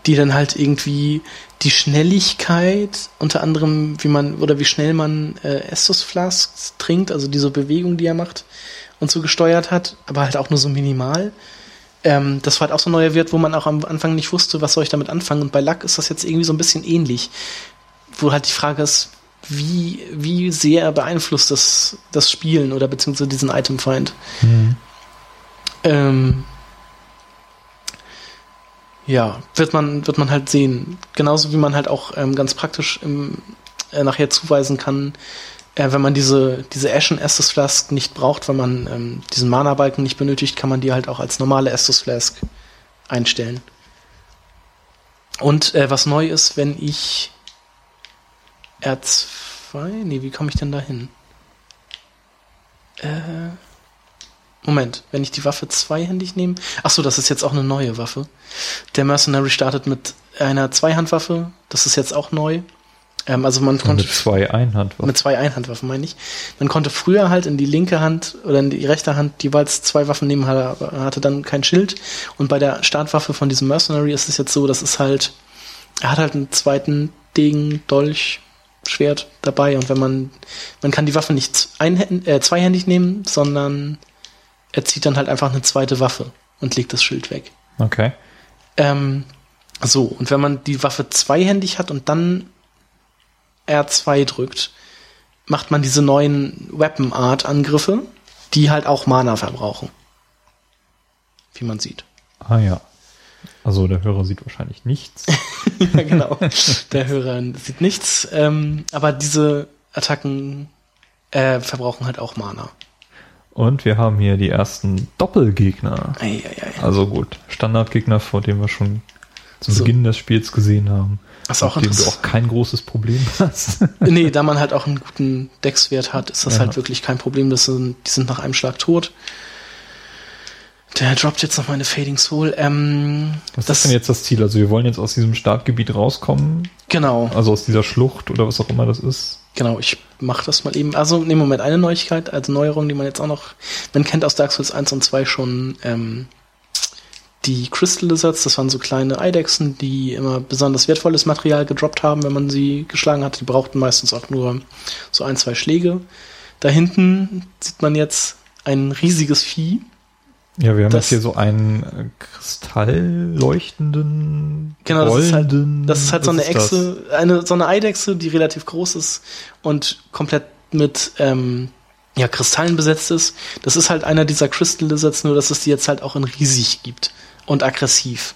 die dann halt irgendwie die Schnelligkeit, unter anderem, wie man, oder wie schnell man äh, Estus Flasks trinkt, also diese Bewegung, die er macht und so gesteuert hat, aber halt auch nur so minimal. Ähm, das war halt auch so ein neuer Wert, wo man auch am Anfang nicht wusste, was soll ich damit anfangen. Und bei Luck ist das jetzt irgendwie so ein bisschen ähnlich, wo halt die Frage ist, wie, wie sehr beeinflusst das das Spielen oder beziehungsweise diesen Item-Find. Ähm, ja, wird man, wird man halt sehen. Genauso wie man halt auch ähm, ganz praktisch im, äh, nachher zuweisen kann, äh, wenn man diese, diese Ashen Estus Flask nicht braucht, weil man ähm, diesen Mana-Balken nicht benötigt, kann man die halt auch als normale Estus Flask einstellen. Und äh, was neu ist, wenn ich R2, nee, wie komme ich denn da hin? Äh, Moment, wenn ich die Waffe zweihändig nehme. Ach so, das ist jetzt auch eine neue Waffe. Der Mercenary startet mit einer Zweihandwaffe. Das ist jetzt auch neu. Ähm, also man konnte Mit zwei Einhandwaffen. mit zwei Einhandwaffen meine ich. Man konnte früher halt in die linke Hand oder in die rechte Hand jeweils zwei Waffen nehmen, hatte, hatte dann kein Schild. Und bei der Startwaffe von diesem Mercenary ist es jetzt so, dass es halt, er hat halt einen zweiten Degen, Dolch, Schwert dabei. Und wenn man, man kann die Waffe nicht einhänd, äh, zweihändig nehmen, sondern er zieht dann halt einfach eine zweite Waffe und legt das Schild weg. Okay. Ähm, so, und wenn man die Waffe zweihändig hat und dann R2 drückt, macht man diese neuen Weapon Art Angriffe, die halt auch Mana verbrauchen. Wie man sieht. Ah ja. Also der Hörer sieht wahrscheinlich nichts. <laughs> ja, genau. Der Hörer sieht nichts, ähm, aber diese Attacken äh, verbrauchen halt auch Mana. Und wir haben hier die ersten Doppelgegner. Ei, ei, ei. Also gut, Standardgegner, vor dem wir schon zu So. Beginn des Spiels gesehen haben. Was auch mit dem du auch kein großes Problem <laughs> hast. Nee, da man halt auch einen guten Deckswert hat, ist das Ja. halt wirklich kein Problem. Das sind, die sind nach einem Schlag tot. Der droppt jetzt noch meine Fading Soul. Ähm, Was das ist denn jetzt das Ziel? Also wir wollen jetzt aus diesem Startgebiet rauskommen, Genau, also aus dieser Schlucht oder was auch immer das ist. genau. Ich mache das mal eben. Also, im Moment eine Neuigkeit, also Neuerung, die man jetzt auch noch, man kennt aus Dark Souls 1 und 2 schon ähm, die Crystal Lizards. Das waren so kleine Eidechsen, die immer besonders wertvolles Material gedroppt haben, wenn man sie geschlagen hat. Die brauchten meistens auch nur so ein, zwei Schläge. Da hinten sieht man jetzt ein riesiges Vieh. Ja, wir haben Das- jetzt hier so einen äh, kristallleuchtenden, Genau, das ist halt, das ist halt so eine das? Echse, eine, so eine Eidechse, die relativ groß ist und komplett mit ähm, ja, Kristallen besetzt ist. Das ist halt einer dieser Crystal Lizards, nur dass es die jetzt halt auch in riesig gibt und aggressiv.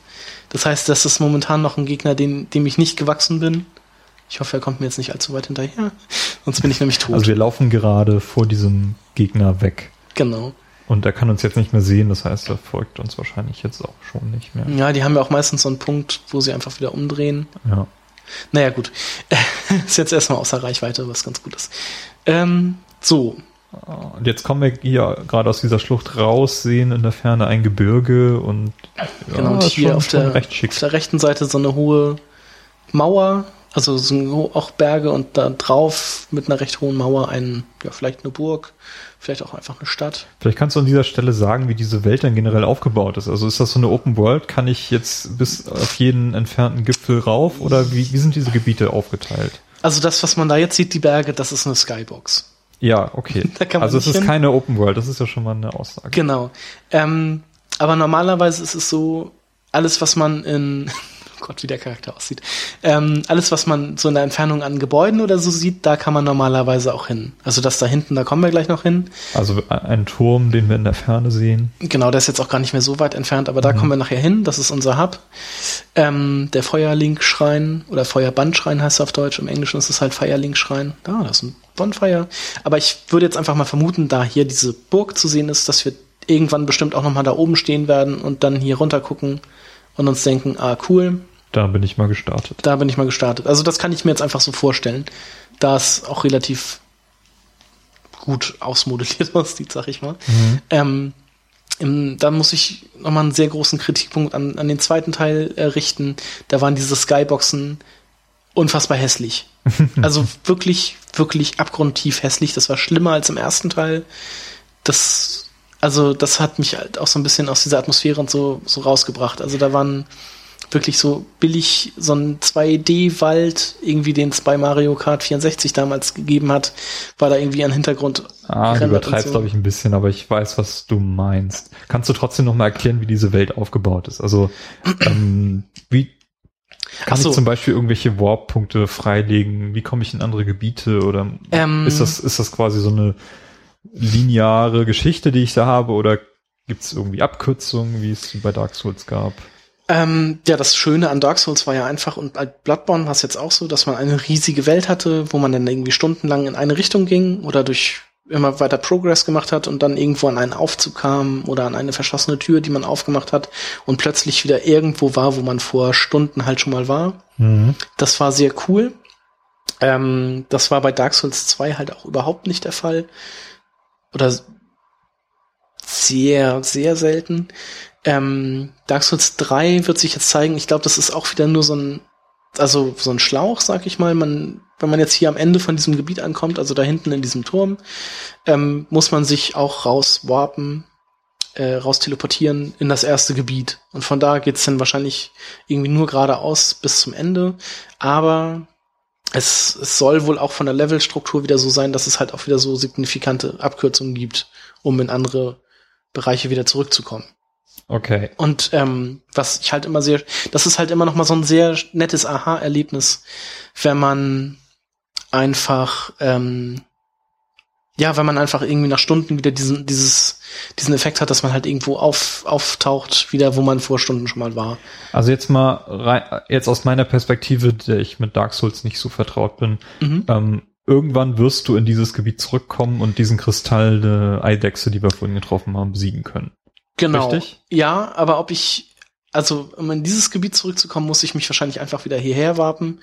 Das heißt, das ist momentan noch ein Gegner, den, dem ich nicht gewachsen bin. Ich hoffe, er kommt mir jetzt nicht allzu weit hinterher. <laughs> Sonst bin ich nämlich tot. Also wir laufen gerade vor diesem Gegner weg. genau. Und er kann uns jetzt nicht mehr sehen, das heißt, er folgt uns wahrscheinlich jetzt auch schon nicht mehr. Ja, die haben ja auch meistens so einen Punkt, wo sie einfach wieder umdrehen. Ja. Naja, gut. <laughs> ist jetzt erstmal außer Reichweite, was ganz gut ist. Ähm, so, Und jetzt kommen wir hier gerade aus dieser Schlucht raus, sehen in der Ferne ein Gebirge und ja, genau, und hier schon- auf, schon der, auf der rechten Seite so eine hohe Mauer, also so auch Berge und da drauf mit einer recht hohen Mauer ein, ja, vielleicht eine Burg, vielleicht auch einfach eine Stadt. Vielleicht kannst du an dieser Stelle sagen, wie diese Welt dann generell aufgebaut ist. Also ist das so eine Open World? Kann ich jetzt bis auf jeden entfernten Gipfel rauf oder wie, wie sind diese Gebiete aufgeteilt? Also das, was man da jetzt sieht, die Berge, das ist eine Skybox. Ja, okay. <laughs> Also es ist hin. keine Open World, das ist ja schon mal eine Aussage. Genau. Ähm, aber normalerweise ist es so, alles, was man in Gott, wie der Charakter aussieht. Ähm, alles, was man so in der Entfernung an Gebäuden oder so sieht, da kann man normalerweise auch hin. Also das da hinten, da kommen wir gleich noch hin. Also ein Turm, den wir in der Ferne sehen. Genau, der ist jetzt auch gar nicht mehr so weit entfernt, aber da kommen wir nachher hin. Das ist unser Hub. Ähm, der Feuerlink-Schrein oder Feuerbandschrein heißt er auf Deutsch. Im Englischen ist es halt Firelink-Schrein. Da, das ist ein Bonfire. Aber ich würde jetzt einfach mal vermuten, da hier diese Burg zu sehen ist, dass wir irgendwann bestimmt auch noch mal da oben stehen werden und dann hier runter gucken und uns denken, ah cool, Da bin ich mal gestartet. da bin ich mal gestartet. Also das kann ich mir jetzt einfach so vorstellen, da es auch relativ gut ausmodelliert <laughs> aussieht, sag ich mal. Ähm, im, da muss ich nochmal einen sehr großen Kritikpunkt an, an den zweiten Teil äh, richten. Da waren diese Skyboxen unfassbar hässlich. <laughs> Also wirklich, wirklich abgrundtief hässlich. Das war schlimmer als im ersten Teil. Das, also das hat mich halt auch so ein bisschen aus dieser Atmosphäre und so, so rausgebracht. Also da waren wirklich so billig so ein 2D-Wald, irgendwie den es bei Mario Kart 64 damals gegeben hat, war da irgendwie ein Hintergrund. Ah, du übertreibst, so. glaube ich, ein bisschen, aber ich weiß, was du meinst. Kannst du trotzdem noch mal erklären, wie diese Welt aufgebaut ist? Also, <clears throat> ähm, wie kann so. ich zum Beispiel irgendwelche Warp-Punkte freilegen? Wie komme ich in andere Gebiete? Oder Ähm, ist das, ist das quasi so eine lineare Geschichte, die ich da habe? Oder gibt es irgendwie Abkürzungen, wie es bei Dark Souls gab? Ähm, ja, das Schöne an Dark Souls war ja einfach, und bei Bloodborne war es jetzt auch so, dass man eine riesige Welt hatte, wo man dann irgendwie stundenlang in eine Richtung ging oder durch immer weiter Progress gemacht hat und dann irgendwo an einen Aufzug kam oder an eine verschlossene Tür, die man aufgemacht hat und plötzlich wieder irgendwo war, wo man vor Stunden halt schon mal war. Das war sehr cool. Ähm, das war bei Dark Souls 2 halt auch überhaupt nicht der Fall. Oder sehr, sehr selten. Ähm, Dark Souls 3 wird sich jetzt zeigen. Ich glaube, das ist auch wieder nur so ein, also so ein Schlauch, sag ich mal. Man, wenn man jetzt hier am Ende von diesem Gebiet ankommt, also da hinten in diesem Turm, ähm, muss man sich auch rauswarpen, äh, raus teleportieren in das erste Gebiet. Und von da geht's dann wahrscheinlich irgendwie nur geradeaus bis zum Ende. Aber es, es soll wohl auch von der Levelstruktur wieder so sein, dass es halt auch wieder so signifikante Abkürzungen gibt, um in andere Bereiche wieder zurückzukommen. Okay. Und ähm, was ich halt immer sehr, das ist halt immer noch mal so ein sehr nettes Aha-Erlebnis, wenn man einfach, ähm, ja, wenn man einfach irgendwie nach Stunden wieder diesen, dieses, diesen Effekt hat, dass man halt irgendwo auf, auftaucht, wieder, wo man vor Stunden schon mal war. Also jetzt mal rein, jetzt aus meiner Perspektive, der ich mit Dark Souls nicht so vertraut bin, Mhm. ähm, irgendwann wirst du in dieses Gebiet zurückkommen und diesen Kristall der Eidechse, die wir vorhin getroffen haben, besiegen können. Genau. Richtig? Ja, aber ob ich, also um in dieses Gebiet zurückzukommen, muss ich mich wahrscheinlich einfach wieder hierher warten,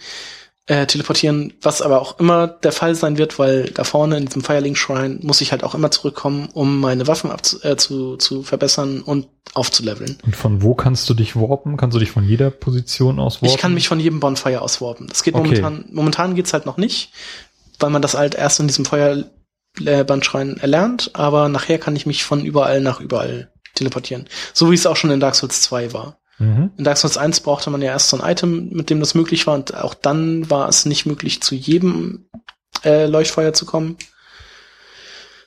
äh, teleportieren, was aber auch immer der Fall sein wird, weil da vorne in diesem Firelink Shrine muss ich halt auch immer zurückkommen, um meine Waffen abzu äh, zu, zu verbessern und aufzuleveln. Und von wo kannst du dich warpen? Kannst du dich von jeder Position aus warpen? Ich kann mich von jedem Bonfire auswarpen. Das geht Okay. momentan, momentan geht's halt noch nicht, weil man das halt erst in diesem Feuerbandschrein erlernt, aber nachher kann ich mich von überall nach überall teleportieren. So wie es auch schon in Dark Souls 2 war. Mhm. In Dark Souls 1 brauchte man ja erst so ein Item, mit dem das möglich war, und auch dann war es nicht möglich, zu jedem äh, Leuchtfeuer zu kommen,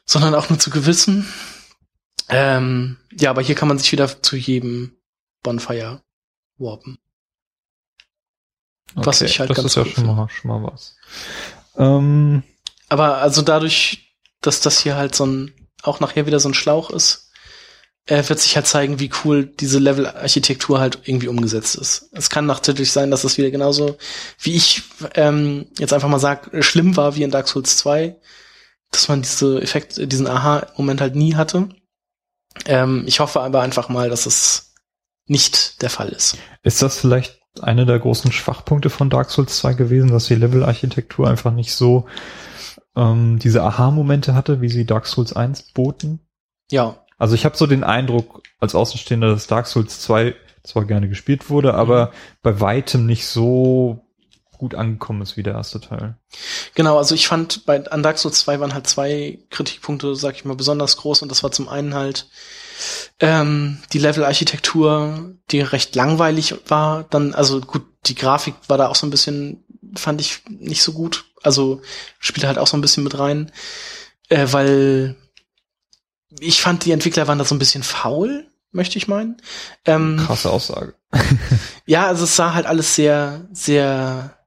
sondern auch nur zu gewissen. Ähm, ja, aber hier kann man sich wieder zu jedem Bonfire warpen. Was ich halt das ganz ist ja schon mal, schon mal was. Ähm, Aber also dadurch, dass das hier halt so ein, auch nachher wieder so ein Schlauch ist, äh, wird sich halt zeigen, wie cool diese Level-Architektur halt irgendwie umgesetzt ist. Es kann natürlich sein, dass es wieder genauso, wie ich ähm, jetzt einfach mal sag, schlimm war wie in Dark Souls 2, dass man diese Effekt, diesen Aha-Moment halt nie hatte. Ähm, ich hoffe aber einfach mal, dass es nicht der Fall ist. ist das vielleicht einer der großen Schwachpunkte von Dark Souls 2 gewesen, dass die Level-Architektur einfach nicht so ähm, diese Aha-Momente hatte, wie sie Dark Souls 1 boten? Ja, Also ich habe so den Eindruck als Außenstehender, dass Dark Souls 2 zwar gerne gespielt wurde, aber bei weitem nicht so gut angekommen ist wie der erste Teil. Genau, also ich fand bei an Dark Souls 2 waren halt zwei Kritikpunkte, sag ich mal, besonders groß und das war zum einen halt ähm, die Level-Architektur, die recht langweilig war. Dann, also gut, die Grafik war da auch so ein bisschen, fand ich nicht so gut. Also spielt halt auch so ein bisschen mit rein, äh, weil ich fand, die Entwickler waren da so ein bisschen faul, möchte ich meinen. Ähm, Krasse Aussage. <laughs> Ja, also es sah halt alles sehr, sehr,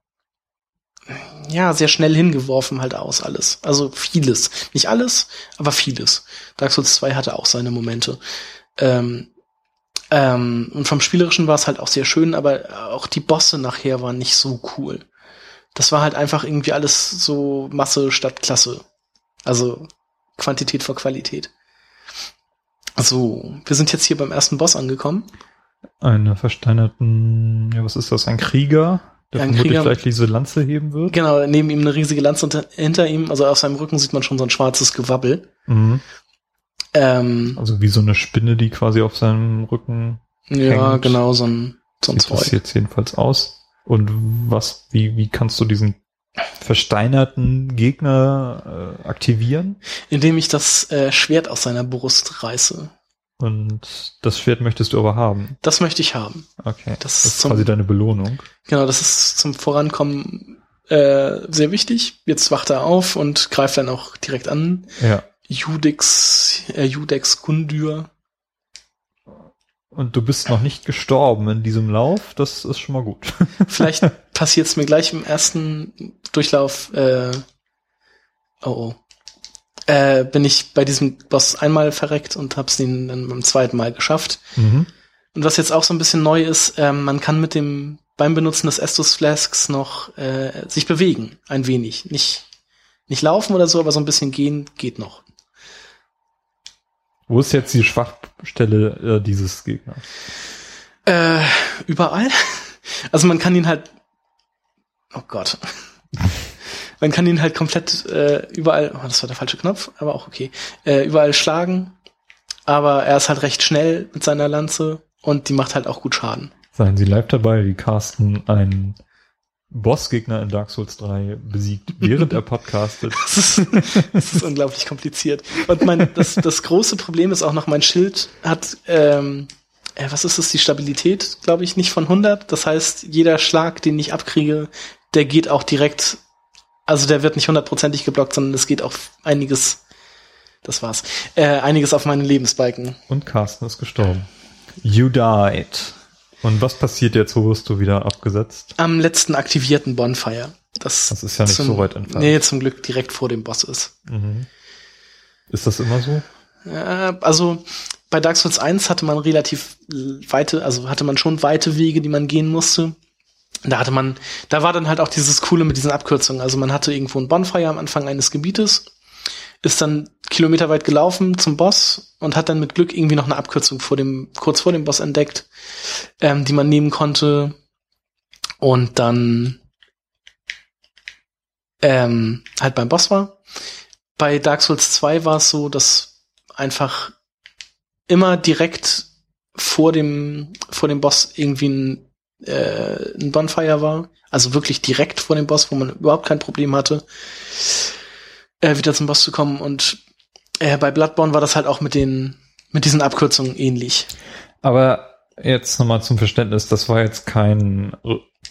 ja, sehr schnell hingeworfen halt aus alles. Also vieles. Nicht alles, aber vieles. Dark Souls 2 hatte auch seine Momente. Ähm, ähm, und vom Spielerischen war es halt auch sehr schön, aber auch die Bosse nachher waren nicht so cool. Das war halt einfach irgendwie alles so Masse statt Klasse. Also Quantität vor Qualität. So, wir sind jetzt hier beim ersten Boss angekommen. Eine versteinerten, ja, was ist das? Ein Krieger, der Ja, ein vermutlich Krieger. gleich diese Lanze heben wird. Genau, neben ihm eine riesige Lanze und hinter ihm, also auf seinem Rücken sieht man schon so ein schwarzes Gewabbel. Mhm. Ähm, Also wie so eine Spinne, die quasi auf seinem Rücken ja, hängt. genau, so ein, so ein sieht das Zeug. jetzt jedenfalls aus. Und was, wie, wie kannst du diesen versteinerten Gegner äh, aktivieren? Indem ich das äh, Schwert aus seiner Brust reiße. Und das Schwert möchtest du aber haben. Das möchte ich haben. Okay. Das Das ist zum- quasi deine Belohnung. Genau, das ist zum Vorankommen äh, sehr wichtig. Jetzt wacht er auf und greift dann auch direkt an. Ja. Judex, äh, Judex Gundyr. Und du bist noch nicht gestorben in diesem Lauf. Das ist schon mal gut. <laughs> Vielleicht passiert es mir gleich im ersten Durchlauf. Äh, oh, oh. Äh, bin ich bei diesem Boss einmal verreckt und hab's ihn dann beim zweiten Mal geschafft. mhm. Und was jetzt auch so ein bisschen neu ist, ähm, man kann mit dem beim Benutzen des Estus Flasks noch äh, sich bewegen, ein wenig. Nicht nicht laufen oder so, aber so ein bisschen gehen geht noch. Wo ist jetzt die Schwachstelle äh, dieses Gegners? Äh, überall. Also man kann ihn halt. Oh Gott. man kann ihn halt komplett äh, überall. Oh, das war der falsche Knopf, aber auch okay. Äh, überall schlagen. Aber er ist halt recht schnell mit seiner Lanze und die macht halt auch gut Schaden. Seien Sie live dabei, wie Carsten einen Bossgegner in Dark Souls 3 besiegt, während er <laughs> podcastet. Das ist, das ist unglaublich kompliziert. Und mein, das, das große Problem ist auch noch, mein Schild hat, ähm, äh, was ist es, die Stabilität, glaube ich, nicht von 100. Das heißt, jeder Schlag, den ich abkriege, der geht auch direkt, also der wird nicht hundertprozentig geblockt, sondern es geht auch einiges, das war's, äh, einiges auf meine Lebensbalken. Und Carsten ist gestorben. You died. Und was passiert jetzt? Wo wirst du wieder abgesetzt? Am letzten aktivierten Bonfire. Das, Das ist ja nicht zum, so weit entfernt. Nee, zum Glück direkt vor dem Boss ist. Mhm. Ist das immer so? Ja, also bei Dark Souls 1 hatte man relativ weite, also hatte man schon weite Wege, die man gehen musste. Da hatte man, da war dann halt auch dieses Coole mit diesen Abkürzungen. Also man hatte irgendwo ein Bonfire am Anfang eines Gebietes, ist dann kilometerweit gelaufen zum Boss und hat dann mit Glück irgendwie noch eine Abkürzung vor dem, kurz vor dem Boss entdeckt, ähm, die man nehmen konnte. Und dann ähm, halt beim Boss war. Bei Dark Souls 2 war es so, dass einfach immer direkt vor dem, vor dem Boss irgendwie ein, äh, ein Bonfire war. Also wirklich direkt vor dem Boss, wo man überhaupt kein Problem hatte, äh, wieder zum Boss zu kommen. Und äh, bei Bloodborne war das halt auch mit den, mit diesen Abkürzungen ähnlich. Aber jetzt nochmal zum Verständnis, das war jetzt kein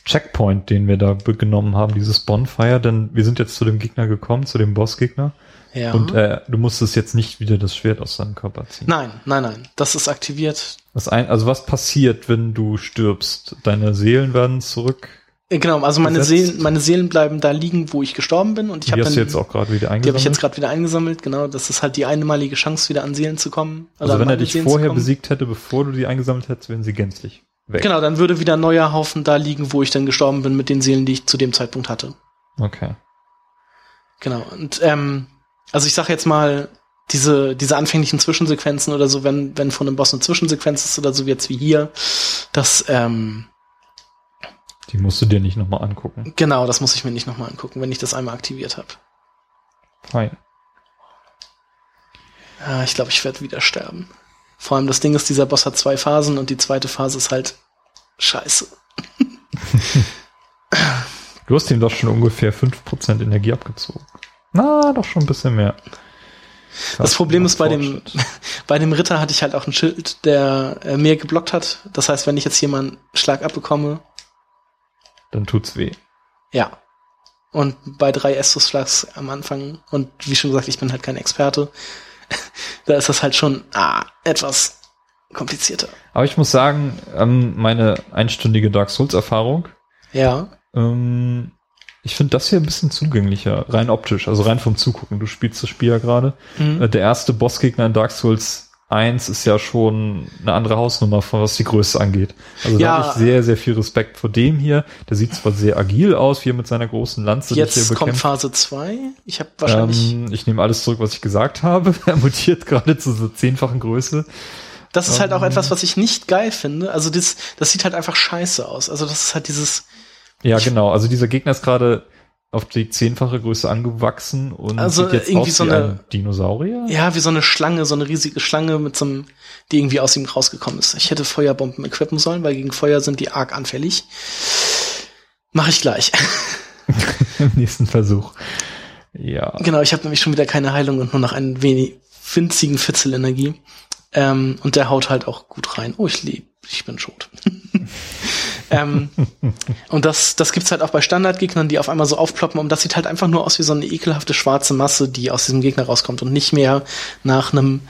Checkpoint, den wir da genommen haben, dieses Bonfire, denn wir sind jetzt zu dem Gegner gekommen, zu dem Bossgegner. Ja. Und äh, du musstest jetzt nicht wieder das Schwert aus seinem Körper ziehen. nein, nein, nein. Das ist aktiviert. Das ein, also was passiert, wenn du stirbst? Deine Seelen werden zurück. Äh, Genau, also meine Gesetzt. Seelen, meine Seelen bleiben da liegen, wo ich gestorben bin. Und ich Die habe hast dann du jetzt auch gerade wieder Die habe eingesammelt. ich jetzt gerade wieder eingesammelt, genau. Das ist halt die einmalige Chance, wieder an Seelen zu kommen. also an wenn er dich Seelen vorher besiegt hätte, bevor du die eingesammelt hättest, wären sie gänzlich weg. Genau, dann würde wieder ein neuer Haufen da liegen, wo ich dann gestorben bin mit den Seelen, die ich zu dem Zeitpunkt hatte. Okay. Genau. Und ähm, also ich sag jetzt mal, diese, diese anfänglichen Zwischensequenzen oder so, wenn, wenn von einem Boss eine Zwischensequenz ist oder so jetzt wie hier, das, ähm, Die musst du dir nicht nochmal angucken. genau, das muss ich mir nicht nochmal angucken, wenn ich das einmal aktiviert habe. Fein. Ja, ich glaube, ich werde wieder sterben. Vor allem das Ding ist, dieser Boss hat zwei Phasen und die zweite Phase ist halt scheiße. <laughs> Du hast ihm doch schon ungefähr 5% Energie abgezogen. Na, doch schon ein bisschen mehr. Das Problem ist bei dem, <laughs> bei dem Ritter hatte ich halt auch ein Schild, der äh, mehr geblockt hat. Das heißt, wenn ich jetzt einen Schlag abbekomme, Dann tut's weh. ja. Und bei drei Estus-Schlags am Anfang, und wie schon gesagt, ich bin halt kein Experte, <laughs> da ist das halt schon ah, etwas komplizierter. Aber ich muss sagen, ähm, meine einstündige Dark Souls-Erfahrung, Ja. ähm, ich finde das hier ein bisschen zugänglicher, rein optisch, also rein vom Zugucken. Du spielst das Spiel ja gerade. Mhm. Äh, der erste Bossgegner in Dark Souls 1 ist ja schon eine andere Hausnummer, von was die Größe angeht. Also da Ja. habe ich sehr, sehr viel Respekt vor dem hier. Der sieht zwar sehr agil aus, wie er mit seiner großen Lanze Jetzt kommt. Phase 2. Ich habe wahrscheinlich. Ähm, ich nehme alles zurück, was ich gesagt habe. <laughs> Er mutiert gerade zu so zehnfachen Größe. das ist halt auch ähm, etwas, was ich nicht geil finde. Also das, das sieht halt einfach scheiße aus. Also das ist halt dieses. Ja, genau. Also dieser Gegner ist gerade auf die zehnfache Größe angewachsen und Also sieht jetzt irgendwie aus so wie eine- ein Dinosaurier. Ja, wie so eine Schlange, so eine riesige Schlange mit so einem, die irgendwie aus ihm rausgekommen ist. Ich hätte Feuerbomben equippen sollen, weil gegen Feuer sind die arg anfällig. Mache ich gleich. <laughs> Im nächsten Versuch. Ja. genau, ich habe nämlich schon wieder keine Heilung und nur noch einen wenig winzigen Fitzel Energie. Ähm, und der haut halt auch gut rein. Oh, ich lebe, ich bin tot. <laughs> ähm, und das, das gibt's halt auch bei Standardgegnern, die auf einmal so aufploppen. Und das sieht halt einfach nur aus wie so eine ekelhafte schwarze Masse, die aus diesem Gegner rauskommt und nicht mehr nach einem,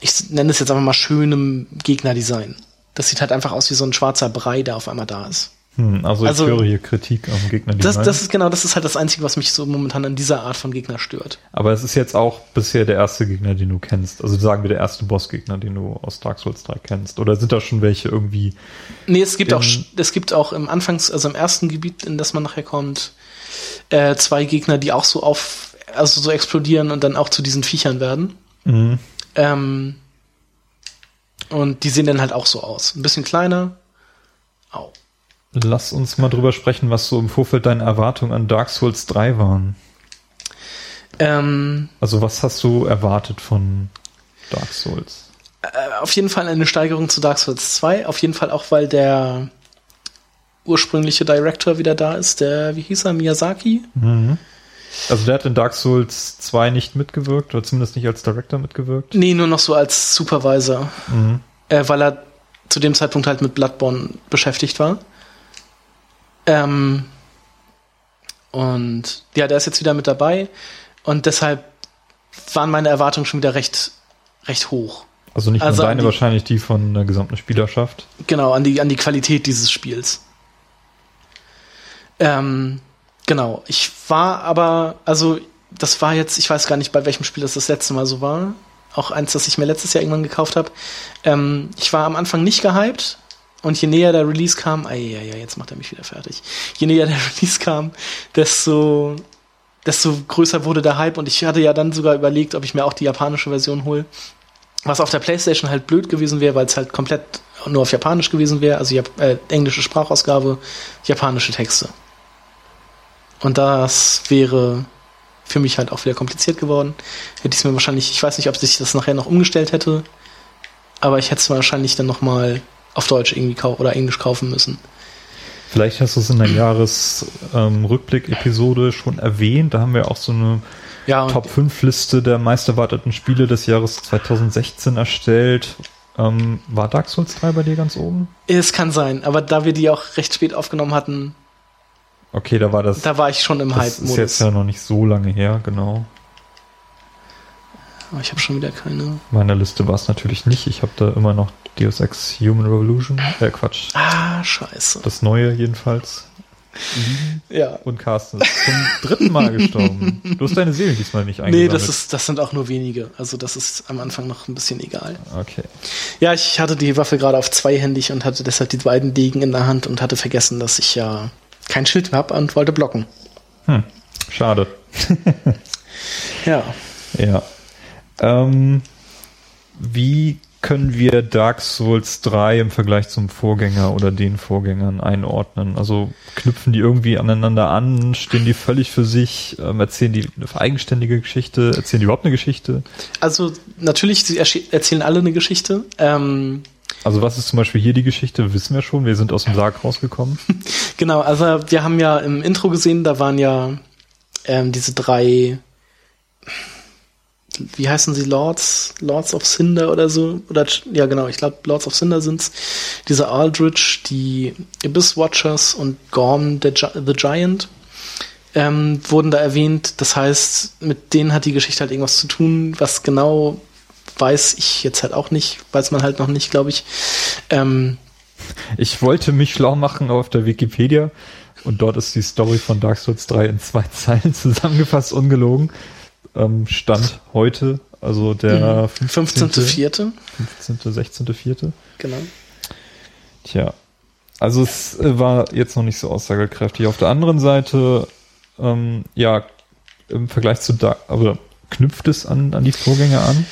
ich nenne es jetzt einfach mal schönem Gegnerdesign. Das sieht halt einfach aus wie so ein schwarzer Brei, der auf einmal da ist. Hm, also, Also- ich höre hier Kritik am Gegner. Das, das ist genau, das ist halt das Einzige, was mich so momentan an dieser Art von Gegner stört. Aber es ist jetzt auch bisher der erste Gegner, den du kennst. Also sagen wir der erste Bossgegner, den du aus Dark Souls 3 kennst. Oder sind da schon welche irgendwie? Nee, es gibt auch, es gibt auch im Anfangs, also im ersten Gebiet, in das man nachher kommt, äh, zwei Gegner, die auch so auf, also so explodieren und dann auch zu diesen Viechern werden. Mhm. Ähm, und die sehen dann halt auch so aus. Ein bisschen kleiner. Au. Lass uns mal drüber sprechen, was so im Vorfeld deine Erwartungen an Dark Souls 3 waren. Ähm, Also was hast du erwartet von Dark Souls? äh, auf jeden Fall eine Steigerung zu Dark Souls 2. Auf jeden Fall auch, weil der ursprüngliche Director wieder da ist. Der, wie hieß er, Miyazaki? Mhm. Also der hat in Dark Souls 2 nicht mitgewirkt oder zumindest nicht als Director mitgewirkt. Nee, nur noch so als Supervisor. Mhm. äh, weil er zu dem Zeitpunkt halt mit Bloodborne beschäftigt war. Ähm, und ja, der ist jetzt wieder mit dabei und deshalb waren meine Erwartungen schon wieder recht, recht hoch. Also nicht Also nur an deine, die- wahrscheinlich die von der gesamten Spielerschaft. Genau, an die, an die Qualität dieses Spiels. Ähm, genau, ich war aber, also das war jetzt, ich weiß gar nicht, bei welchem Spiel das das letzte Mal so war. Auch eins, das ich mir letztes Jahr irgendwann gekauft habe. Ähm, ich war am Anfang nicht gehypt und je näher der Release kam, ei, ei, ei, jetzt macht er mich wieder fertig. Je näher der <laughs> Release kam, desto, desto größer wurde der Hype und ich hatte ja dann sogar überlegt, ob ich mir auch die japanische Version hole. Was auf der Playstation halt blöd gewesen wäre, weil es halt komplett nur auf Japanisch gewesen wäre, also Jap äh, englische Sprachausgabe, japanische Texte. Und das wäre für mich halt auch wieder kompliziert geworden. Hätte ich es mir wahrscheinlich, ich weiß nicht, ob sich das nachher noch umgestellt hätte, aber ich hätte es wahrscheinlich dann nochmal auf Deutsch irgendwie kau oder Englisch kaufen müssen. Vielleicht hast du es in der Jahresrückblick-Episode schon erwähnt. Da haben wir auch so eine Ja, Top 5 Liste der meisterwarteten Spiele des Jahres 2016 erstellt. Ähm, war Dark Souls 3 bei dir ganz oben? es kann sein, aber da wir die auch recht spät aufgenommen hatten, Okay, da war das. da war ich schon im das ist jetzt Hype-Modus. ja noch nicht so lange her, genau. Aber ich habe schon wieder keine. Meiner Liste war es natürlich nicht. Ich habe da immer noch Deus Ex Human Revolution. Äh, Quatsch. Ah, scheiße. Das neue jedenfalls. Ja. Und Carsten ist zum dritten Mal gestorben. Du hast deine Seele diesmal nicht Nee, eingesammelt. das ist, das sind auch nur wenige. Also das ist am Anfang noch ein bisschen egal. Okay. Ja, ich hatte die Waffe gerade auf zweihändig und hatte deshalb die beiden Degen in der Hand und hatte vergessen, dass ich ja kein Schild habe und wollte blocken. Hm. Schade. <laughs> Ja. Ja. Ähm, wie können wir Dark Souls 3 im Vergleich zum Vorgänger oder den Vorgängern einordnen? Also knüpfen die irgendwie aneinander an? Stehen die völlig für sich? Ähm, erzählen die eine eigenständige Geschichte? Erzählen die überhaupt eine Geschichte? Also natürlich, sie erzählen alle eine Geschichte. Ähm, Also was ist zum Beispiel hier die Geschichte? Wissen wir schon. Wir sind aus dem Sarg rausgekommen. <laughs> genau, also wir haben ja im Intro gesehen, da waren ja ähm, diese drei, wie heißen sie, Lords, Lords of Cinder oder so, oder ja genau, ich glaube Lords of Cinder sind's. Diese Aldrich, die Abyss Watchers und Gorm the, Gi the Giant ähm, wurden da erwähnt. Das heißt, mit denen hat die Geschichte halt irgendwas zu tun, was genau weiß ich jetzt halt auch nicht, weiß man halt noch nicht, glaube ich. Ähm, Ich wollte mich schlau machen auf der Wikipedia und dort ist die Story von Dark Souls 3 in zwei <laughs> Zeilen zusammengefasst, ungelogen. Ähm, Stand heute, also der 15. 15.04. 15. 16. 4. Genau. Tja, also es äh, war jetzt noch nicht so aussagekräftig. Auf der anderen Seite, ähm, ja, im Vergleich zu Dark, aber knüpft es an, an die Vorgänger an?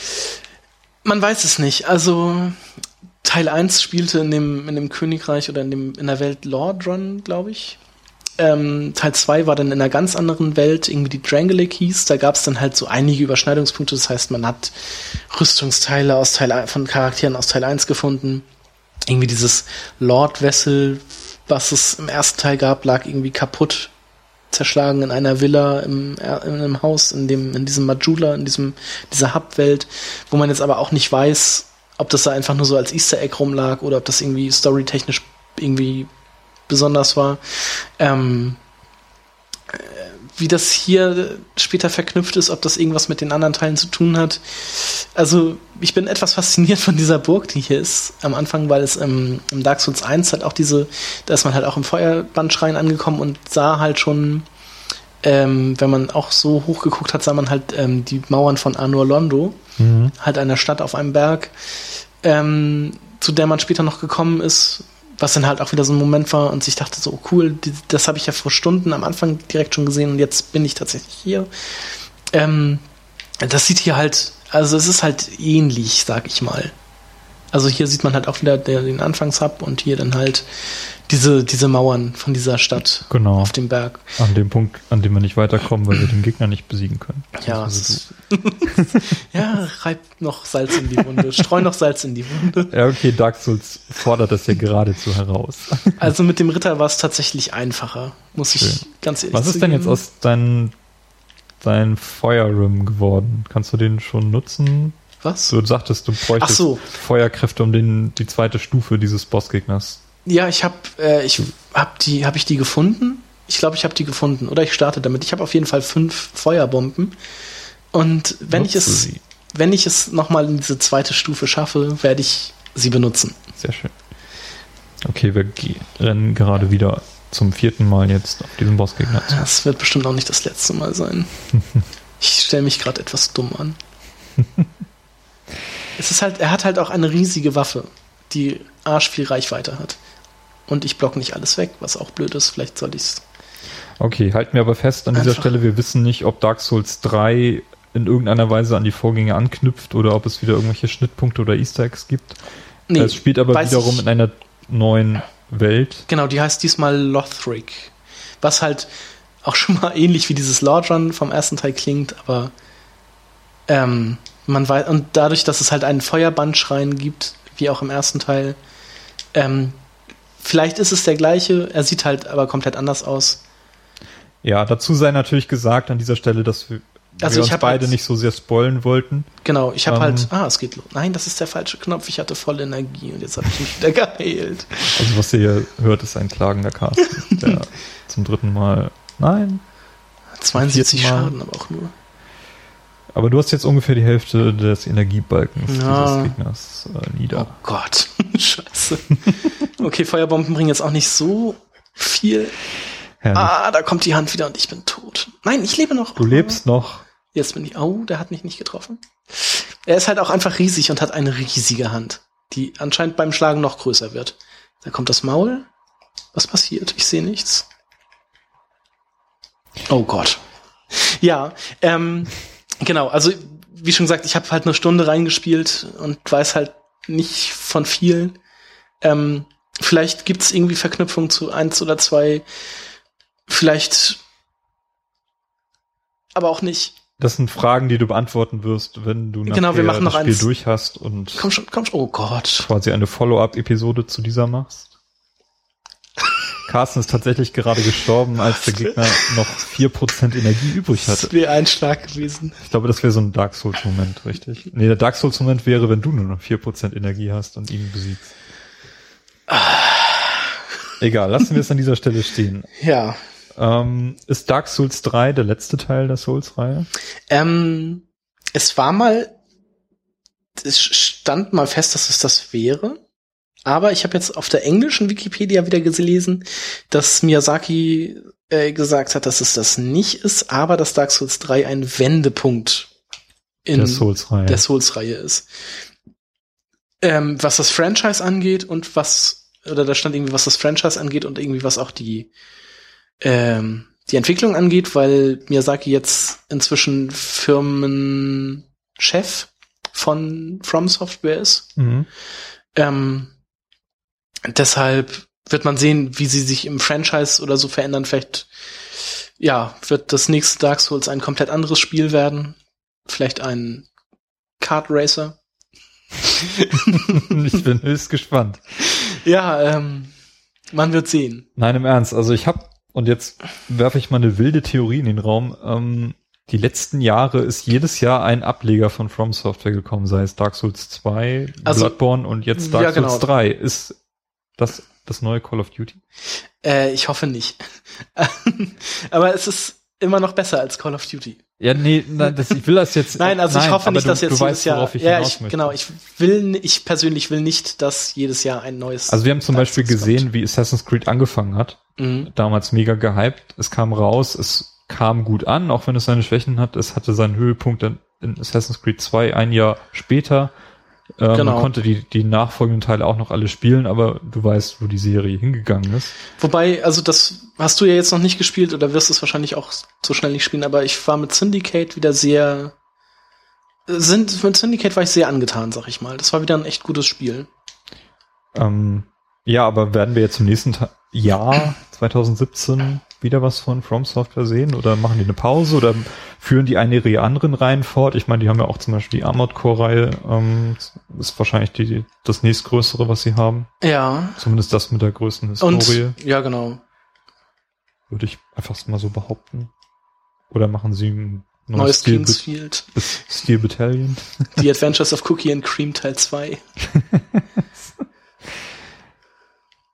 Man weiß es nicht. Also Teil 1 spielte in dem, in dem Königreich oder in, dem, in der Welt Lordrun, glaube ich. Ähm, Teil 2 war dann in einer ganz anderen Welt, irgendwie die Drangleic hieß. Da gab es dann halt so einige Überschneidungspunkte. Das heißt, man hat Rüstungsteile aus Teil, von Charakteren aus Teil 1 gefunden. Irgendwie dieses Lord-Vessel, was es im ersten Teil gab, lag irgendwie kaputt, zerschlagen in einer Villa im, in einem Haus, in dem, in diesem Majula, in diesem, dieser Hub-Welt, wo man jetzt aber auch nicht weiß, ob das da einfach nur so als Easter Egg rumlag oder ob das irgendwie storytechnisch irgendwie besonders war. Ähm, äh, wie das hier später verknüpft ist, ob das irgendwas mit den anderen Teilen zu tun hat. Also, ich bin etwas fasziniert von dieser Burg, die hier ist. Am Anfang, weil es ähm, im Dark Souls 1 halt auch diese, da ist man halt auch im Feuerbandschrein angekommen und sah halt schon, ähm, wenn man auch so hochgeguckt hat, sah man halt ähm, die Mauern von Anor Londo, halt einer Stadt auf einem Berg, ähm, zu der man später noch gekommen ist, was dann halt auch wieder so ein Moment war und sich dachte so, cool, die, das habe ich ja vor Stunden am Anfang direkt schon gesehen und jetzt bin ich tatsächlich hier. Ähm, das sieht hier halt, also es ist halt ähnlich, sag ich mal. Also hier sieht man halt auch wieder der, den Anfangshub und hier dann halt diese, diese Mauern von dieser Stadt Genau. auf dem Berg. An dem Punkt, an dem wir nicht weiterkommen, weil wir den Gegner nicht besiegen können. Ja, Also <laughs> ja, reib noch Salz in die Wunde, streu noch Salz in die Wunde. Ja, okay, Dark Souls fordert das ja geradezu heraus. <laughs> Also mit dem Ritter war es tatsächlich einfacher, muss ich Schön. ganz ehrlich Was ist denn jetzt aus deinem dein Feuerrim geworden? Kannst du den schon nutzen? Was? Du sagtest, du bräuchtest so. Feuerkräfte, um den, die zweite Stufe dieses Bossgegners. Ja, ich habe äh, ich hab die habe ich die gefunden? Ich glaube, ich habe die gefunden oder ich starte damit. Ich habe auf jeden Fall fünf Feuerbomben und wenn ich Nutze es sie. wenn ich es noch mal in diese zweite Stufe schaffe, werde ich sie benutzen. Sehr schön. Okay, wir rennen gerade wieder zum vierten Mal jetzt auf diesen Bossgegner zu. Das wird bestimmt auch nicht das letzte Mal sein. <laughs> Ich stelle mich gerade etwas dumm an. <laughs> es ist halt, er hat halt auch eine riesige Waffe, die arsch viel Reichweite hat. Und ich block nicht alles weg, was auch blöd ist. Vielleicht sollte ich's. Okay, halten wir aber fest an dieser Stelle, wir wissen nicht, ob Dark Souls 3 in irgendeiner Weise an die Vorgänge anknüpft oder ob es wieder irgendwelche Schnittpunkte oder Easter Eggs gibt. Nee, es spielt aber wiederum ich. in einer neuen Welt. Genau, die heißt diesmal Lothric. Was halt auch schon mal ähnlich wie dieses Lordrun vom ersten Teil klingt, aber ähm, man weiß, und dadurch, dass es halt einen Feuerbandschrein gibt, wie auch im ersten Teil, ähm, vielleicht ist es der gleiche, er sieht halt aber komplett anders aus. Ja, dazu sei natürlich gesagt an dieser Stelle, dass wir, Also wir ich uns beide halt- nicht so sehr spoilen wollten. Genau, ich habe Ähm. halt, ah, es geht los. Nein, das ist der falsche Knopf, ich hatte voll Energie und jetzt habe ich mich wieder <laughs> geheilt. Also was ihr hier hört, ist ein klagender Cast, der <laughs> zum dritten Mal. Nein. 72 Mal. Schaden aber auch nur. Aber du hast jetzt ungefähr die Hälfte des Energiebalkens Ja. dieses Gegners äh, nieder. Oh Gott, <laughs> scheiße. Okay, Feuerbomben bringen jetzt auch nicht so viel. Herrlich. Ah, da kommt die Hand wieder und ich bin tot. Nein, ich lebe noch. Du lebst noch. Jetzt bin ich. Oh, der hat mich nicht getroffen. Er ist halt auch einfach riesig und hat eine riesige Hand, die anscheinend beim Schlagen noch größer wird. Da kommt das Maul. Was passiert? Ich sehe nichts. Oh Gott. Ja, ähm, genau. Also wie schon gesagt, ich habe halt eine Stunde reingespielt und weiß halt nicht von viel. Ähm, vielleicht gibt's irgendwie Verknüpfungen zu eins oder zwei. Vielleicht, aber auch nicht. Das sind Fragen, die du beantworten wirst, wenn du Genau, wir machen noch das Spiel eins. durch hast und Komm schon, komm schon. Oh Gott. quasi eine Follow-up-Episode zu dieser machst. Carsten ist tatsächlich gerade gestorben, als der Gegner noch 4% Energie übrig Das hatte. wäre ein Schlag gewesen. Ich glaube, das wäre so ein Dark Souls-Moment, richtig? Nee, der Dark Souls-Moment wäre, wenn du nur noch 4% Energie hast und ihn besiegst. Egal, lassen wir es an dieser Stelle stehen. Ja. Ähm, ist Dark Souls 3 der letzte Teil der Souls-Reihe? Ähm, es war mal es stand mal fest, dass es das wäre. Aber ich habe jetzt auf der englischen Wikipedia wieder gelesen, dass Miyazaki äh, gesagt hat, dass es das nicht ist, aber dass Dark Souls 3 ein Wendepunkt in Der Souls-Reihe. Souls-Reihe ist. Ähm, was das Franchise angeht und was, oder da stand irgendwie, was das Franchise angeht und irgendwie was auch die, ähm, die Entwicklung angeht, weil Miyazaki jetzt inzwischen Firmenchef von From Software ist. Mhm. Ähm, deshalb wird man sehen, wie sie sich im Franchise oder so verändern. Vielleicht, ja, wird das nächste Dark Souls ein komplett anderes Spiel werden. Vielleicht ein Kart Racer. <laughs> ich bin höchst gespannt. Ja, ähm, man wird sehen. Nein, im Ernst. Also ich habe, und jetzt werfe ich mal eine wilde Theorie in den Raum. Ähm, die letzten Jahre ist jedes Jahr ein Ableger von From Software gekommen, sei es Dark Souls 2, Also- Bloodborne und jetzt Dark Ja, genau. Souls 3. Ist das das neue Call of Duty? Äh, ich hoffe nicht. <laughs> Aber es ist immer noch besser als Call of Duty. Ja, nee, nein, das, ich will das jetzt. <laughs> Nein, also ich hoffe nicht, du, dass jetzt jedes Jahr. ich ja, ich, genau. Ich will, ich persönlich will nicht, dass jedes Jahr ein neues. Also wir haben zum Beispiel gesehen, wie Assassin's Creed angefangen hat. kommt. Mhm. Damals mega gehypt. Es kam raus, es kam gut an, auch wenn es seine Schwächen hat. Es hatte seinen Höhepunkt in, in Assassin's Creed 2 ein Jahr später. Ähm, Genau. Man konnte die, die nachfolgenden Teile auch noch alle spielen, aber du weißt, wo die Serie hingegangen ist. Wobei, also das hast du ja jetzt noch nicht gespielt oder wirst es wahrscheinlich auch so schnell nicht spielen, aber ich war mit Syndicate wieder sehr. Sind, mit Syndicate war ich sehr angetan, sag ich mal. Das war wieder ein echt gutes Spiel. Ähm, ja, aber werden wir jetzt im nächsten Ta Jahr 2017 wieder was von From Software sehen oder machen die eine Pause oder führen die eine ihrer anderen Reihen fort? Ich meine, die haben ja auch zum Beispiel die Armored Core Reihe, ähm, ist wahrscheinlich die, das nächstgrößere, was sie haben. Ja. Zumindest das mit der größten Und Historie, ja, genau. würde ich einfach mal so behaupten. Oder machen sie ein neues, Neues Steel, Kingsfield. Steel Battalion? The Adventures of Cookie and Cream Teil 2. <laughs>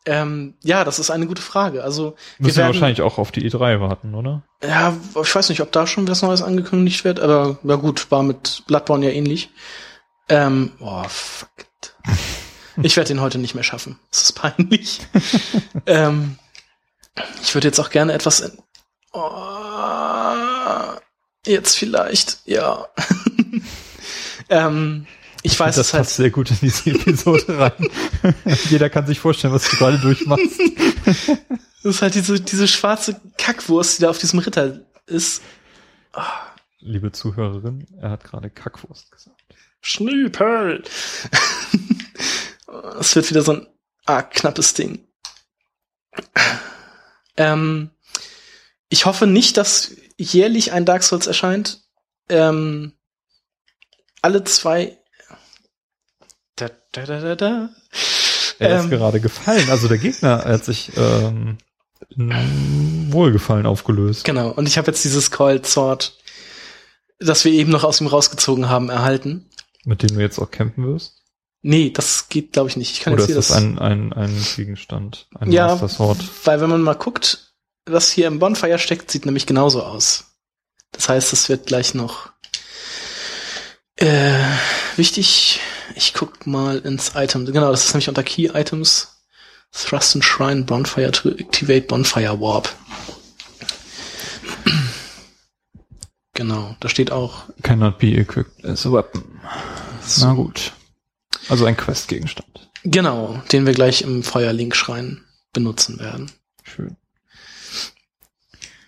ähm, ja, das ist eine gute Frage. Also, Müssen wir werden- wahrscheinlich auch auf die E3 warten, oder? ja, ich weiß nicht, ob da schon was Neues angekündigt wird, aber ja gut, war mit Bloodborne ja ähnlich. Ähm, oh, fuck. it. <laughs> Ich werde den heute nicht mehr schaffen. Das ist peinlich. <laughs> ähm, ich würde jetzt auch gerne etwas. In oh, jetzt vielleicht, ja. <laughs> ähm, ich weiß das es halt. passt sehr gut in diese Episode rein. <laughs> Jeder kann sich vorstellen, was du gerade durchmachst. Das ist halt diese, diese schwarze Kackwurst, die da auf diesem Ritter ist. Liebe Zuhörerin, er hat gerade Kackwurst gesagt. Schniepel. Es wird wieder so ein arg knappes Ding. Ähm, ich hoffe nicht, dass jährlich ein Dark Souls erscheint. Ähm, alle zwei. Da, da, da, da, da. Er ist Ähm. gerade gefallen. Also der Gegner hat sich ähm, Wohlgefallen aufgelöst. Genau. Und ich habe jetzt dieses Coiled Sword, das wir eben noch aus ihm rausgezogen haben, erhalten. Mit dem du jetzt auch campen wirst? Nee, das geht, glaube ich, nicht. Ich kann Oder jetzt ist hier das das. ein, ein, ein Gegenstand? Ein Ja, Master Sword? Weil wenn man mal guckt, was hier im Bonfire steckt, sieht nämlich genauso aus. Das heißt, es wird gleich noch äh, wichtig. Ich guck mal ins Item. Genau, das ist nämlich unter Key Items. Thrust and Shrine Bonfire to activate Bonfire Warp. Genau, da steht auch. Cannot be equipped as a weapon. Na gut. Also ein Quest-Gegenstand. Genau, den wir gleich im Feuerlink-Schrein benutzen werden. Schön.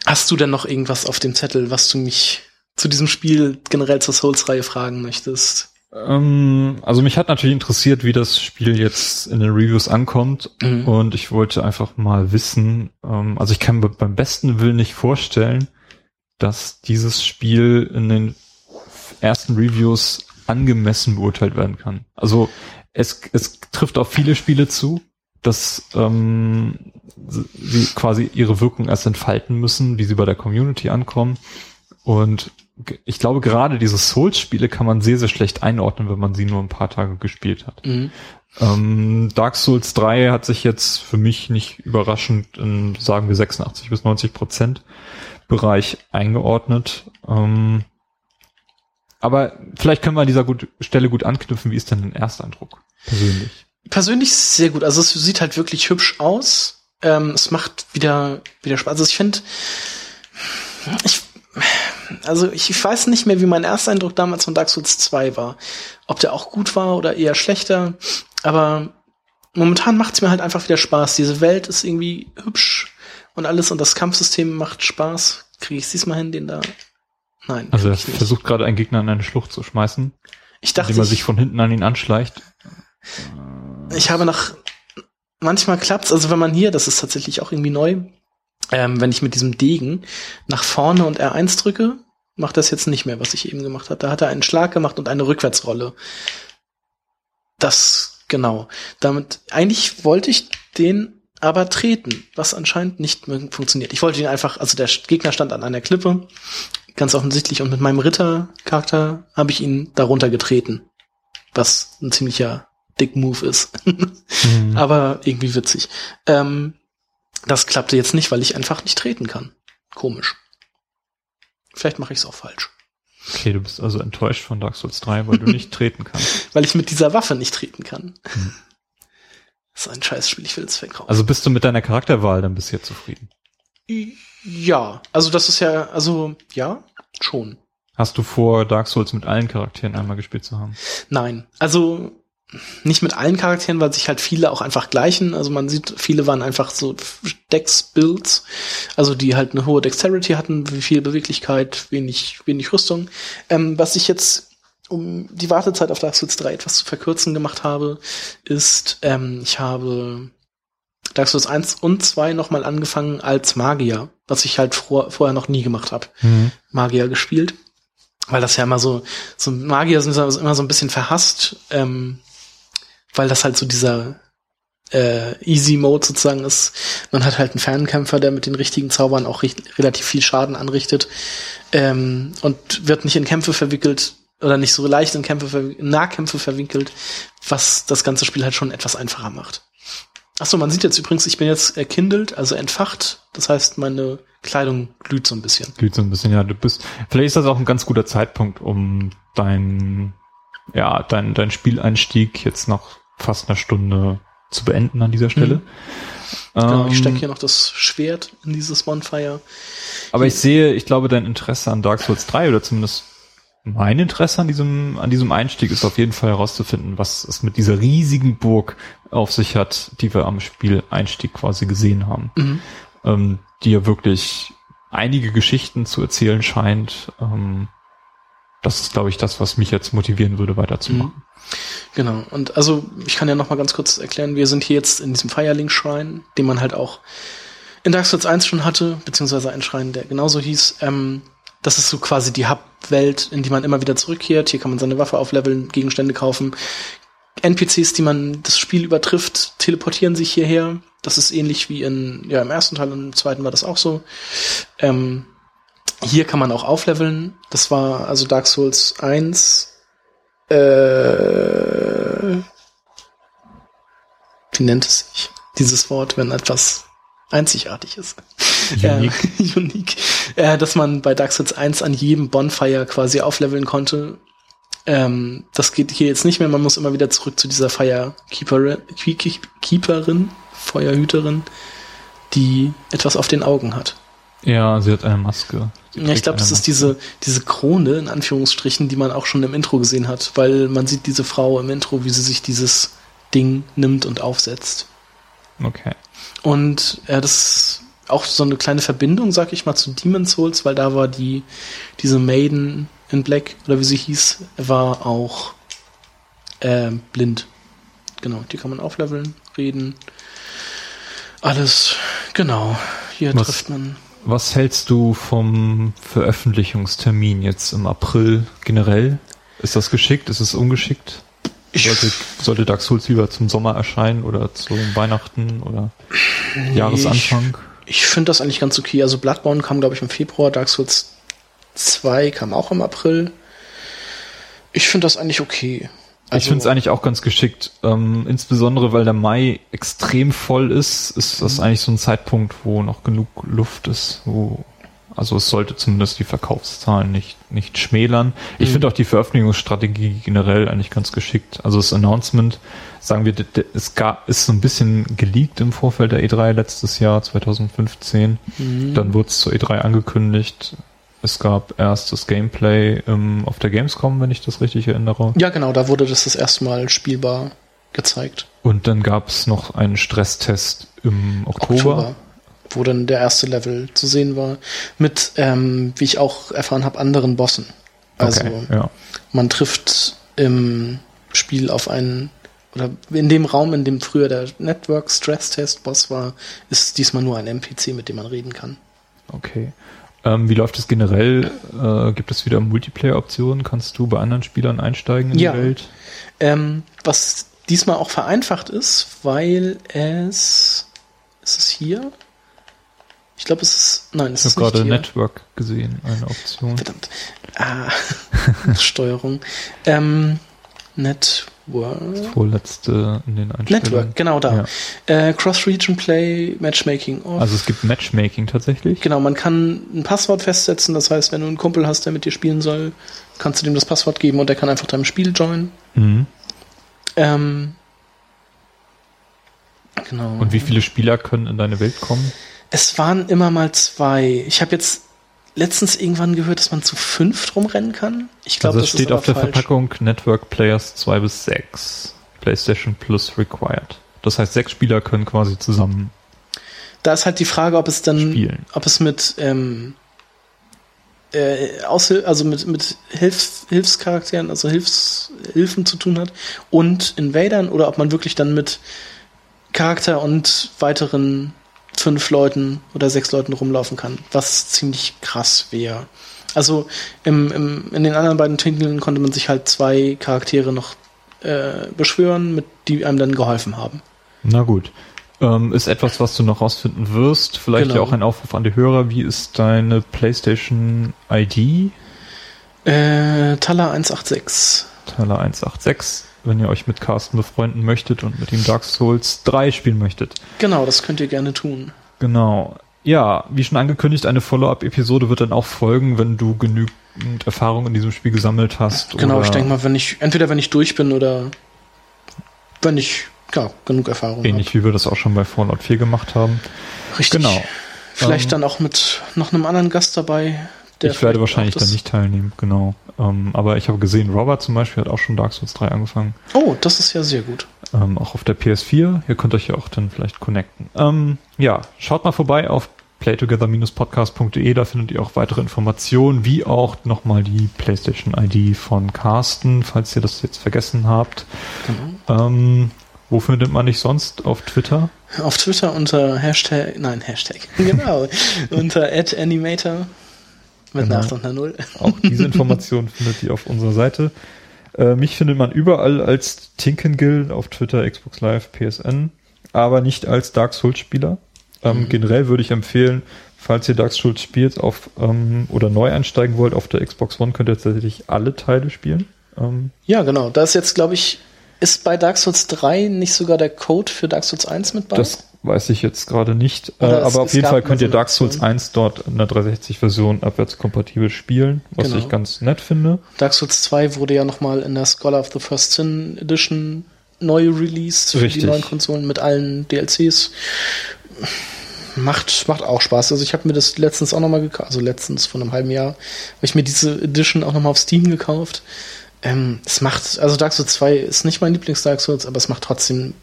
Hast du denn noch irgendwas auf dem Zettel, was du mich zu diesem Spiel generell zur Souls-Reihe fragen möchtest? Ähm, also mich hat natürlich interessiert, wie das Spiel jetzt in den Reviews ankommt. Mhm. Und ich wollte einfach mal wissen, ähm, also ich kann mir beim besten Willen nicht vorstellen, dass dieses Spiel in den ersten Reviews angemessen beurteilt werden kann. Also es, es trifft auf viele Spiele zu, dass ähm, sie quasi ihre Wirkung erst entfalten müssen, wie sie bei der Community ankommen. Und ich glaube, gerade diese Souls-Spiele kann man sehr, sehr schlecht einordnen, wenn man sie nur ein paar Tage gespielt hat. Mhm. Ähm, Dark Souls 3 hat sich jetzt für mich nicht überraschend in, sagen wir, 86 bis 90 Prozent Bereich eingeordnet. Ähm, Aber vielleicht können wir an dieser gut, Stelle gut anknüpfen. Wie ist denn dein Ersteindruck persönlich? Persönlich sehr gut. Also es sieht halt wirklich hübsch aus. Ähm, es macht wieder, wieder Spaß. Also ich finde, ich, also ich weiß nicht mehr, wie mein Ersteindruck damals von Dark Souls 2 war. Ob der auch gut war oder eher schlechter. Aber momentan macht es mir halt einfach wieder Spaß. Diese Welt ist irgendwie hübsch und alles und das Kampfsystem macht Spaß. Kriege ich diesmal hin, den da? Nein. Also er versucht gerade einen Gegner in eine Schlucht zu schmeißen, ich dachte, indem er ich, sich von hinten an ihn anschleicht. ich habe nach manchmal klappt's, also wenn man hier, das ist tatsächlich auch irgendwie neu, ähm, wenn ich mit diesem Degen nach vorne und R1 drücke, macht das jetzt nicht mehr, was ich eben gemacht habe. Da hat er einen Schlag gemacht und eine Rückwärtsrolle. Das genau. Damit eigentlich wollte ich den aber treten, was anscheinend nicht mehr funktioniert. Ich wollte ihn einfach, also der Gegner stand an einer Klippe, ganz offensichtlich, und mit meinem Rittercharakter habe ich ihn darunter getreten, was ein ziemlicher Dick-Move ist. <laughs> Mhm. aber irgendwie witzig. Ähm, das klappte jetzt nicht, weil ich einfach nicht treten kann. Komisch. Vielleicht mache ich es auch falsch. Okay, du bist also enttäuscht von Dark Souls 3, weil du nicht <laughs> treten kannst. Weil ich mit dieser Waffe nicht treten kann. Hm. Das ist ein Scheißspiel, ich will es weghauen. Also bist du mit deiner Charakterwahl dann bisher zufrieden? ja, also das ist ja, also ja, schon. Hast du vor, Dark Souls mit allen Charakteren einmal gespielt zu haben? Nein, also nicht mit allen Charakteren, weil sich halt viele auch einfach gleichen. Also man sieht, viele waren einfach so Dex-Builds, also die halt eine hohe Dexterity hatten, viel Beweglichkeit, wenig, wenig Rüstung. Ähm, was ich jetzt, um die Wartezeit auf Dark Souls 3 etwas zu verkürzen gemacht habe, ist, ähm, ich habe Dark Souls 1 und 2 nochmal angefangen als Magier, was ich halt vor, vorher noch nie gemacht habe. Mhm. Magier gespielt. Weil das ja immer so, so Magier sind immer so ein bisschen verhasst, ähm, weil das halt so dieser äh, Easy Mode sozusagen ist. Man hat halt einen Fernkämpfer, der mit den richtigen Zaubern auch richt- relativ viel Schaden anrichtet ähm, und wird nicht in Kämpfe verwickelt oder nicht so leicht in Kämpfe in Nahkämpfe verwickelt, was das ganze Spiel halt schon etwas einfacher macht. Achso, man sieht jetzt übrigens, ich bin jetzt erkindelt, also entfacht. Das heißt, meine Kleidung glüht so ein bisschen. Glüht so ein bisschen, ja. Du bist, vielleicht ist das auch ein ganz guter Zeitpunkt, um dein, ja, dein, dein Spieleinstieg jetzt nach fast einer Stunde zu beenden an dieser Stelle. Genau, Ähm, ich stecke hier noch das Schwert in dieses Bonfire. Aber ich sehe, ich glaube, dein Interesse an Dark Souls 3 oder zumindest mein Interesse an diesem, an diesem Einstieg ist auf jeden Fall herauszufinden, was es mit dieser riesigen Burg auf sich hat, die wir am Spieleinstieg quasi gesehen haben. Mhm. Ähm, die ja wirklich einige Geschichten zu erzählen scheint. Ähm, das ist, glaube ich, das, was mich jetzt motivieren würde, weiterzumachen. Genau. Und also, ich kann ja noch mal ganz kurz erklären, wir sind hier jetzt in diesem Firelink-Schrein, den man halt auch in Dark Souls 1 schon hatte, beziehungsweise ein Schrein, der genauso hieß. Ähm, das ist so quasi die Hub-Welt, in die man immer wieder zurückkehrt. Hier kann man seine Waffe aufleveln, Gegenstände kaufen. NPCs, die man das Spiel übertrifft, teleportieren sich hierher. Das ist ähnlich wie in, ja, im ersten Teil, im zweiten war das auch so. Ähm, hier kann man auch aufleveln. Das war also Dark Souls 1. Äh, wie nennt es sich? Dieses Wort, wenn etwas einzigartig ist. Unique. Äh, <laughs> unique. Äh, dass man bei Dark Souls 1 an jedem Bonfire quasi aufleveln konnte. Ähm, das geht hier jetzt nicht mehr. Man muss immer wieder zurück zu dieser Firekeeperin, Keep- Keeperin, Feuerhüterin, die etwas auf den Augen hat. Ja, sie hat eine Maske. Sie Ja, ich glaube, das ist diese, diese Krone, in Anführungsstrichen, die man auch schon im Intro gesehen hat, weil man sieht diese Frau im Intro, wie sie sich dieses Ding nimmt und aufsetzt. Okay. Und ja, das ist auch so eine kleine Verbindung, sag ich mal, zu Demon's Souls, weil da war die, diese Maiden in Black, oder wie sie hieß, war auch äh, blind. Genau, die kann man aufleveln, reden. Alles, genau. Hier Was- trifft man. Was hältst du vom Veröffentlichungstermin jetzt im April generell? Ist das geschickt? Ist es ungeschickt? Sollte, sollte Dark Souls lieber zum Sommer erscheinen oder zum Weihnachten oder Jahresanfang? Ich finde das eigentlich ganz okay. Also Bloodborne kam, glaube ich, im Februar, Dark Souls 2 kam auch im April. Ich finde das eigentlich okay. Ich Also- finde es eigentlich auch ganz geschickt. Ähm, insbesondere weil der Mai extrem voll ist, ist Mhm. das eigentlich so ein Zeitpunkt, wo noch genug Luft ist, wo Also es sollte zumindest die Verkaufszahlen nicht, nicht schmälern. Ich Mhm. finde auch die Veröffentlichungsstrategie generell eigentlich ganz geschickt. Also das Announcement, sagen wir, es gab, ist so ein bisschen geleakt im Vorfeld der E3 letztes Jahr, 2015. Mhm. Dann wurde es zur E3 angekündigt. Es gab erst das Gameplay ähm, auf der Gamescom, wenn ich das richtig erinnere. Ja, genau, da wurde das das erste Mal spielbar gezeigt. Und dann gab es noch einen Stresstest im Oktober. Wo dann der erste Level zu sehen war. Mit, ähm, wie ich auch erfahren habe, anderen Bossen. Also okay, ja. man trifft im Spiel auf einen, oder in dem Raum, in dem früher der Network Stress Test Boss war, ist diesmal nur ein NPC, mit dem man reden kann. Okay. Ähm, wie läuft es generell? Äh, gibt es wieder Multiplayer-Optionen? Kannst du bei anderen Spielern einsteigen in Ja. die Welt? Ähm, was diesmal auch vereinfacht ist, weil es, ist es hier? Ich glaube, es ist, nein, es Ich ist gerade hier. Network gesehen, eine Option. Verdammt. Ah, <laughs> Steuerung. Ähm, Network. Vorletzte in den Einstellungen. Network, genau da. Äh, Cross-Region Play, Matchmaking off. Also es gibt Matchmaking tatsächlich. genau, man kann ein Passwort festsetzen. Das heißt, wenn du einen Kumpel hast, der mit dir spielen soll, kannst du dem das Passwort geben und der kann einfach deinem Spiel joinen. Mhm. Ähm, genau. Und wie viele Spieler können in deine Welt kommen? Es waren immer mal zwei. Ich habe jetzt letztens irgendwann gehört, dass man zu fünf drum rennen kann. Ich glaube, also das steht ist auf der falsch. Verpackung Network Players 2 bis 6. PlayStation Plus required. Das heißt, sechs Spieler können quasi zusammen Da ist halt die Frage, ob es dann, spielen. ob es mit ähm, äh, also mit, mit Hilfs Hilfscharakteren, also Hilfs Hilfen zu tun hat und Invadern oder ob man wirklich dann mit Charakter und weiteren fünf Leuten oder sechs Leuten rumlaufen kann, was ziemlich krass wäre. Also im, im, in den anderen beiden Titeln konnte man sich halt zwei Charaktere noch äh, beschwören, mit die einem dann geholfen haben. Na gut. Ähm, ist etwas, was du noch rausfinden wirst. Vielleicht Genau. ja auch ein Aufruf an die Hörer. Wie ist deine PlayStation ID? Äh, Tala 186. Teller 186. Wenn ihr euch mit Carsten befreunden möchtet und mit ihm Dark Souls 3 spielen möchtet. Genau, das könnt ihr gerne tun. Genau. Ja, wie schon angekündigt, eine Follow-up-Episode wird dann auch folgen, wenn du genügend Erfahrung in diesem Spiel gesammelt hast. Genau, ich denke mal, wenn ich, entweder wenn ich durch bin oder wenn ich ja, genug Erfahrung Ähnlich wie wir das auch schon bei Fallout 4 gemacht haben. habe. Richtig. Genau. Vielleicht Ähm, dann auch mit noch einem anderen Gast dabei. Der ich werde wahrscheinlich dann nicht teilnehmen, genau. Ähm, aber ich habe gesehen, Robert zum Beispiel hat auch schon Dark Souls 3 angefangen. Oh, das ist ja sehr gut. Ähm, auch auf der PS4. Ihr könnt euch ja auch dann vielleicht connecten. Ähm, ja, schaut mal vorbei auf playtogether-podcast.de. Da findet ihr auch weitere Informationen, wie auch nochmal die PlayStation-ID von Carsten, falls ihr das jetzt vergessen habt. Genau. Ähm, wo findet man dich sonst? Auf Twitter? Auf Twitter unter Hashtag, nein, Hashtag, <laughs> genau, <laughs> unter @animator mit Genau. einer 8 und einer 0. <laughs> Auch diese Informationen findet ihr auf unserer Seite. Äh, mich findet man überall als Tinkengill auf Twitter, Xbox Live, PSN, aber nicht als Dark Souls Spieler. Ähm, Mhm. Generell würde ich empfehlen, falls ihr Dark Souls spielt auf ähm, oder neu einsteigen wollt auf der Xbox One, könnt ihr tatsächlich alle Teile spielen. Ähm, Ja, genau. Da ist jetzt, glaube ich, ist bei Dark Souls 3 nicht sogar der Code für Dark Souls 1 mit bei? das weiß ich jetzt gerade nicht. Äh, aber auf jeden Fall könnt ihr Dark Souls Option. 1 dort in der 360-Version abwärtskompatibel spielen, was Genau. ich ganz nett finde. Dark Souls 2 wurde ja nochmal in der Scholar of the First Sin Edition neu released für Richtig. die neuen Konsolen mit allen DLCs. Macht, macht auch Spaß. Also ich habe mir das letztens auch nochmal gekauft, also letztens von einem halben Jahr, habe ich mir diese Edition auch nochmal auf Steam gekauft. Ähm, es macht, also Dark Souls 2 ist nicht mein Lieblings-Dark Souls, aber es macht trotzdem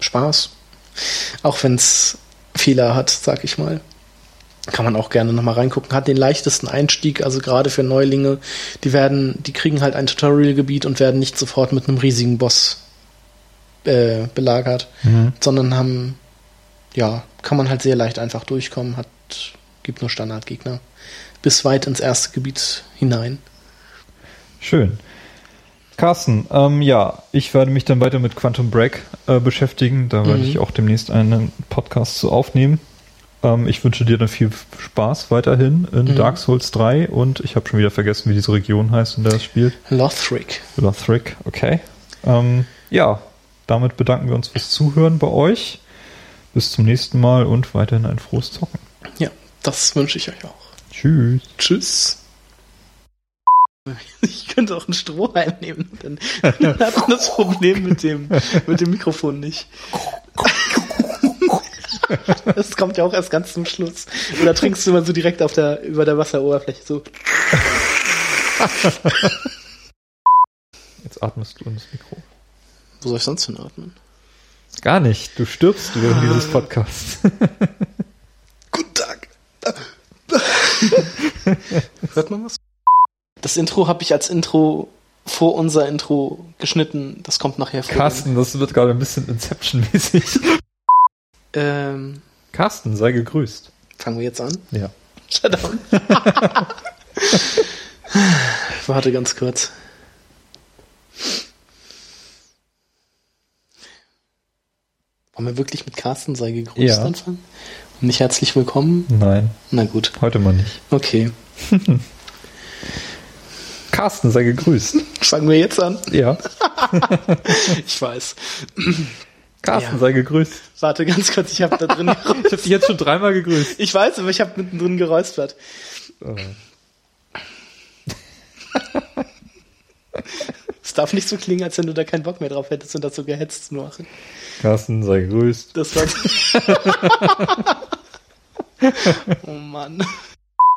Spaß. Auch wenn es Fehler hat, sag ich mal. Kann man auch gerne nochmal reingucken. Hat den leichtesten Einstieg, also gerade für Neulinge. Die werden, die kriegen halt ein Tutorial-Gebiet und werden nicht sofort mit einem riesigen Boss äh, belagert, sondern haben, ja, kann man halt sehr leicht einfach durchkommen, hat, gibt nur Standardgegner. Bis weit ins erste Gebiet hinein. Schön. Carsten, ähm, ja, ich werde mich dann weiter mit Quantum Break äh, beschäftigen. Da werde Mhm. ich auch demnächst einen Podcast zu aufnehmen. Ähm, ich wünsche dir dann viel Spaß weiterhin in Mhm. Dark Souls 3 und ich habe schon wieder vergessen, wie diese Region heißt, in der es spielt. Lothric. Lothric, okay. Ähm, ja, damit bedanken wir uns fürs Zuhören bei euch. Bis zum nächsten Mal und weiterhin ein frohes Zocken. Ja, das wünsche ich euch auch. Tschüss. Tschüss. <laughs> Ich könnte auch einen Strohhalm nehmen, dann, dann hat man das Problem mit dem, mit dem Mikrofon nicht. <laughs> Das kommt ja auch erst ganz zum Schluss. Oder trinkst du mal so direkt auf der, über der Wasseroberfläche so. Jetzt atmest du ins Mikro. Wo soll ich sonst hin atmen? Gar nicht. Du stirbst während dieses Podcasts. <laughs> Guten Tag. Hört man was? Das Intro habe ich als Intro vor unser Intro geschnitten. Das kommt nachher vor. Carsten, das wird gerade ein bisschen Inception-mäßig. <laughs> Ähm, Carsten, sei gegrüßt. fangen wir jetzt an? Ja. Shutdown. <laughs> Warte ganz kurz. Wollen wir wirklich mit Carsten sei gegrüßt Ja. anfangen? Und nicht herzlich willkommen? Nein, Na gut, heute mal nicht. okay. <laughs> Carsten, sei gegrüßt. Fangen wir jetzt an? Ja. <laughs> Ich weiß. Carsten, Ja. sei gegrüßt. Warte ganz kurz, ich habe da drin <laughs> Ich habe dich jetzt schon dreimal gegrüßt. Ich weiß, aber ich habe mittendrin geräuspert. Oh. Es darf nicht so klingen, als wenn du da keinen Bock mehr drauf hättest und das so gehetzt zu machen. Carsten, sei gegrüßt. Das war. <laughs> oh Mann.